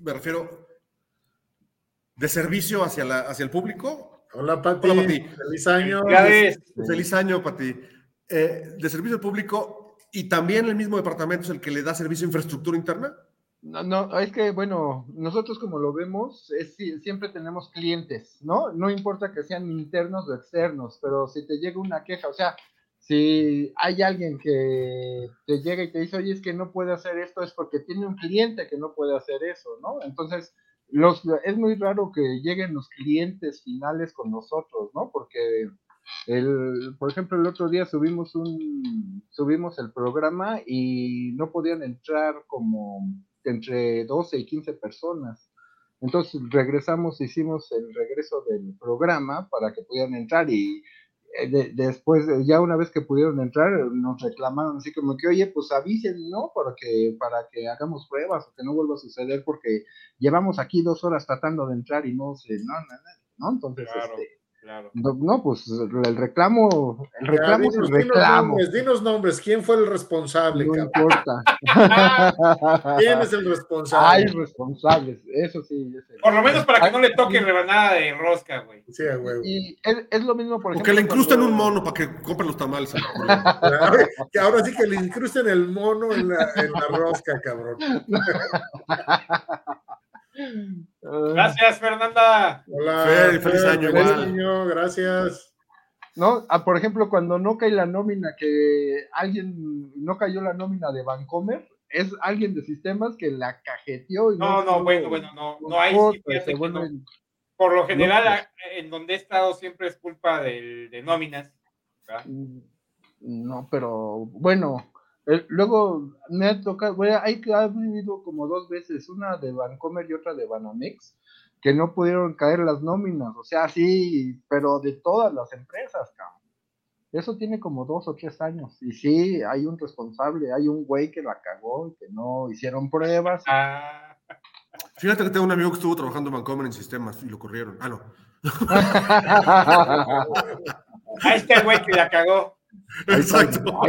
me refiero, de servicio hacia, la, hacia el público. Hola, Pati. Feliz año. Feliz año, Pati. Eh, de servicio al público y también el mismo departamento es el que le da servicio a infraestructura interna. No, no, es que, bueno, nosotros como lo vemos, es, siempre tenemos clientes, ¿no? No importa que sean internos o externos, pero si te llega una queja, o sea, si hay alguien que te llega y te dice, oye, es que no puede hacer esto, es porque tiene un cliente que no puede hacer eso, ¿no? Entonces, los, es muy raro que lleguen los clientes finales con nosotros, ¿no? Porque El, por ejemplo, el otro día subimos un subimos el programa y no podían entrar como entre 12 y 15 personas. Entonces regresamos, hicimos el regreso del programa para que pudieran entrar y eh, después, ya una vez que pudieron entrar, nos reclamaron así como que, oye, pues avisen, ¿no? Para que, para que hagamos pruebas o que no vuelva a suceder porque llevamos aquí dos horas tratando de entrar y no se, no, no, no, Entonces, este, no, pues el reclamo, el reclamo dinos, reclamo. Dinos nombres, ¿quién fue el responsable? No importa. ¿Quién es el responsable? Hay responsables, eso sí. Por lo menos para que no le toquen rebanada de rosca, güey. Sí, güey. Y es, lo mismo, por ejemplo. O que le incrusten un mono para que compre los tamales. que ahora sí que le incrusten el mono en la, en la rosca, cabrón. Gracias, Fernanda. Hola. feliz año, igual. gracias. No, ah, por ejemplo, cuando no cae la nómina, que alguien no cayó la nómina de Vancomer, es alguien de sistemas que la cajeteó. Y no, no, bueno, bueno, no, no hay Por lo general, en donde he estado siempre es culpa de, nóminas. Mm, no, pero bueno, luego me ha tocado, bueno, hay que ha vivido como dos veces, una de Vancomer y otra de Banamex, que no pudieron caer las nóminas, o sea, sí, pero de todas las empresas, cabrón. Eso tiene como dos o tres años. Y sí, hay un responsable, hay un güey que la cagó y que no hicieron pruebas. Ah. Fíjate que tengo un amigo que estuvo trabajando en Vancomer en sistemas y lo corrieron. Ah, no. A este güey que la cagó. Exacto.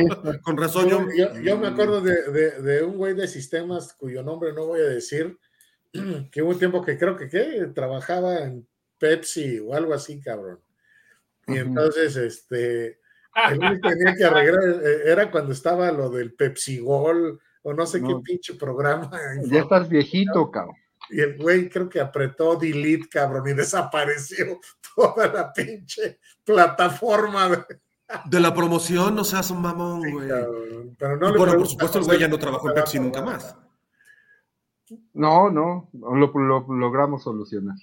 Con razón. Yo, me acuerdo de, un güey de sistemas cuyo nombre no voy a decir, que hubo un tiempo que creo que trabajaba en Pepsi o algo así, cabrón. Y entonces, este, el único que tenía que arreglar eh, era cuando estaba lo del Pepsi Gol o no sé qué pinche programa. Ya estás viejito, cabrón. Y el güey creo que apretó delete, cabrón, y desapareció toda la pinche plataforma. De la promoción, no seas un mamón, güey. pero no bueno, por supuesto, el güey ya no trabajó en Pepsi nunca más. No, no, lo, logramos solucionar.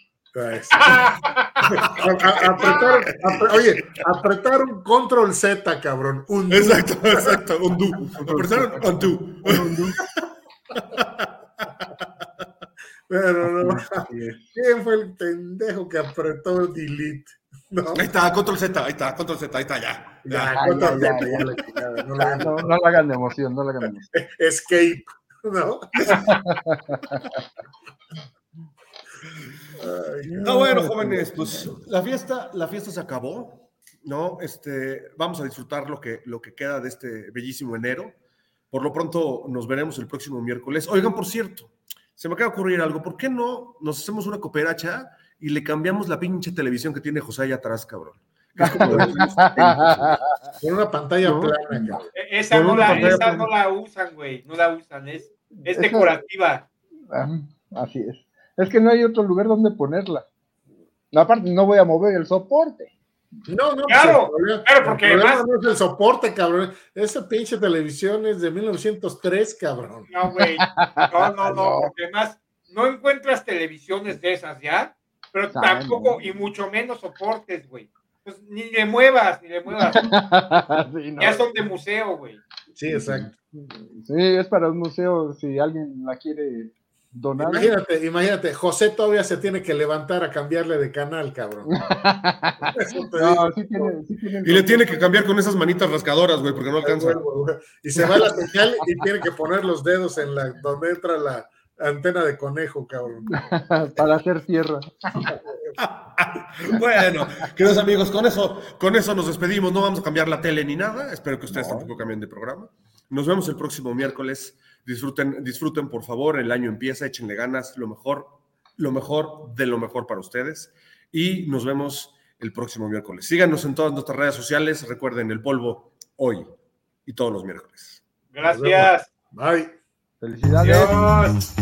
apretar, oye, apretar un control Z, cabrón. Un exacto, exacto, un do. Un do. Pero no, ¿quién fue el pendejo que apretó delete? Ahí está, control Z, ahí está, control Z, ahí está, ya. Ya, no, la hagan de emoción, no la hagan de emoción. Escape, ¿no? no, bueno, jóvenes, pues la fiesta, la fiesta se acabó, ¿no? Este, vamos a disfrutar lo que, lo que queda de este bellísimo enero. Por lo pronto nos veremos el próximo miércoles. Oigan, por cierto, se me acaba de ocurrir algo. ¿Por qué no nos hacemos una cooperacha y le cambiamos la pinche televisión que tiene José allá atrás, cabrón. Con una pantalla plana. E-, esa, no la, esa no la, usan, güey. No la usan. Es, es decorativa. Así es. Es que no hay otro lugar donde ponerla. Aparte, no voy a mover el soporte. No, no, pues, claro, claro, porque el además... no es el soporte, cabrón. Esa pinche televisión es de 1903, cabrón. No, güey. No, no, no, porque además no encuentras televisiones de esas ya pero tampoco, y mucho menos soportes, güey. Pues ni le muevas, ni le muevas. Ya son de museo, güey. Sí, exacto. Sí, es para un museo si alguien la quiere donar. Imagínate, imagínate, José todavía se tiene que levantar a cambiarle de canal, cabrón. no, sí tiene, sí tiene y le tiene que cambiar con esas manitas rascadoras, güey, porque no alcanza. Y se va la señal y tiene que poner los dedos en la donde entra la, Antena de conejo, cabrón. Para hacer tierra. bueno, queridos amigos, con eso, con eso nos despedimos. No vamos a cambiar la tele ni nada. Espero que ustedes tampoco cambien de programa. Nos vemos el próximo miércoles. Disfruten, disfruten, por favor. El año empieza, échenle ganas, lo mejor, lo mejor de lo mejor para ustedes. Y nos vemos el próximo miércoles. Síganos en todas nuestras redes sociales. Recuerden el polvo hoy y todos los miércoles. Gracias. Bye. Felicidades.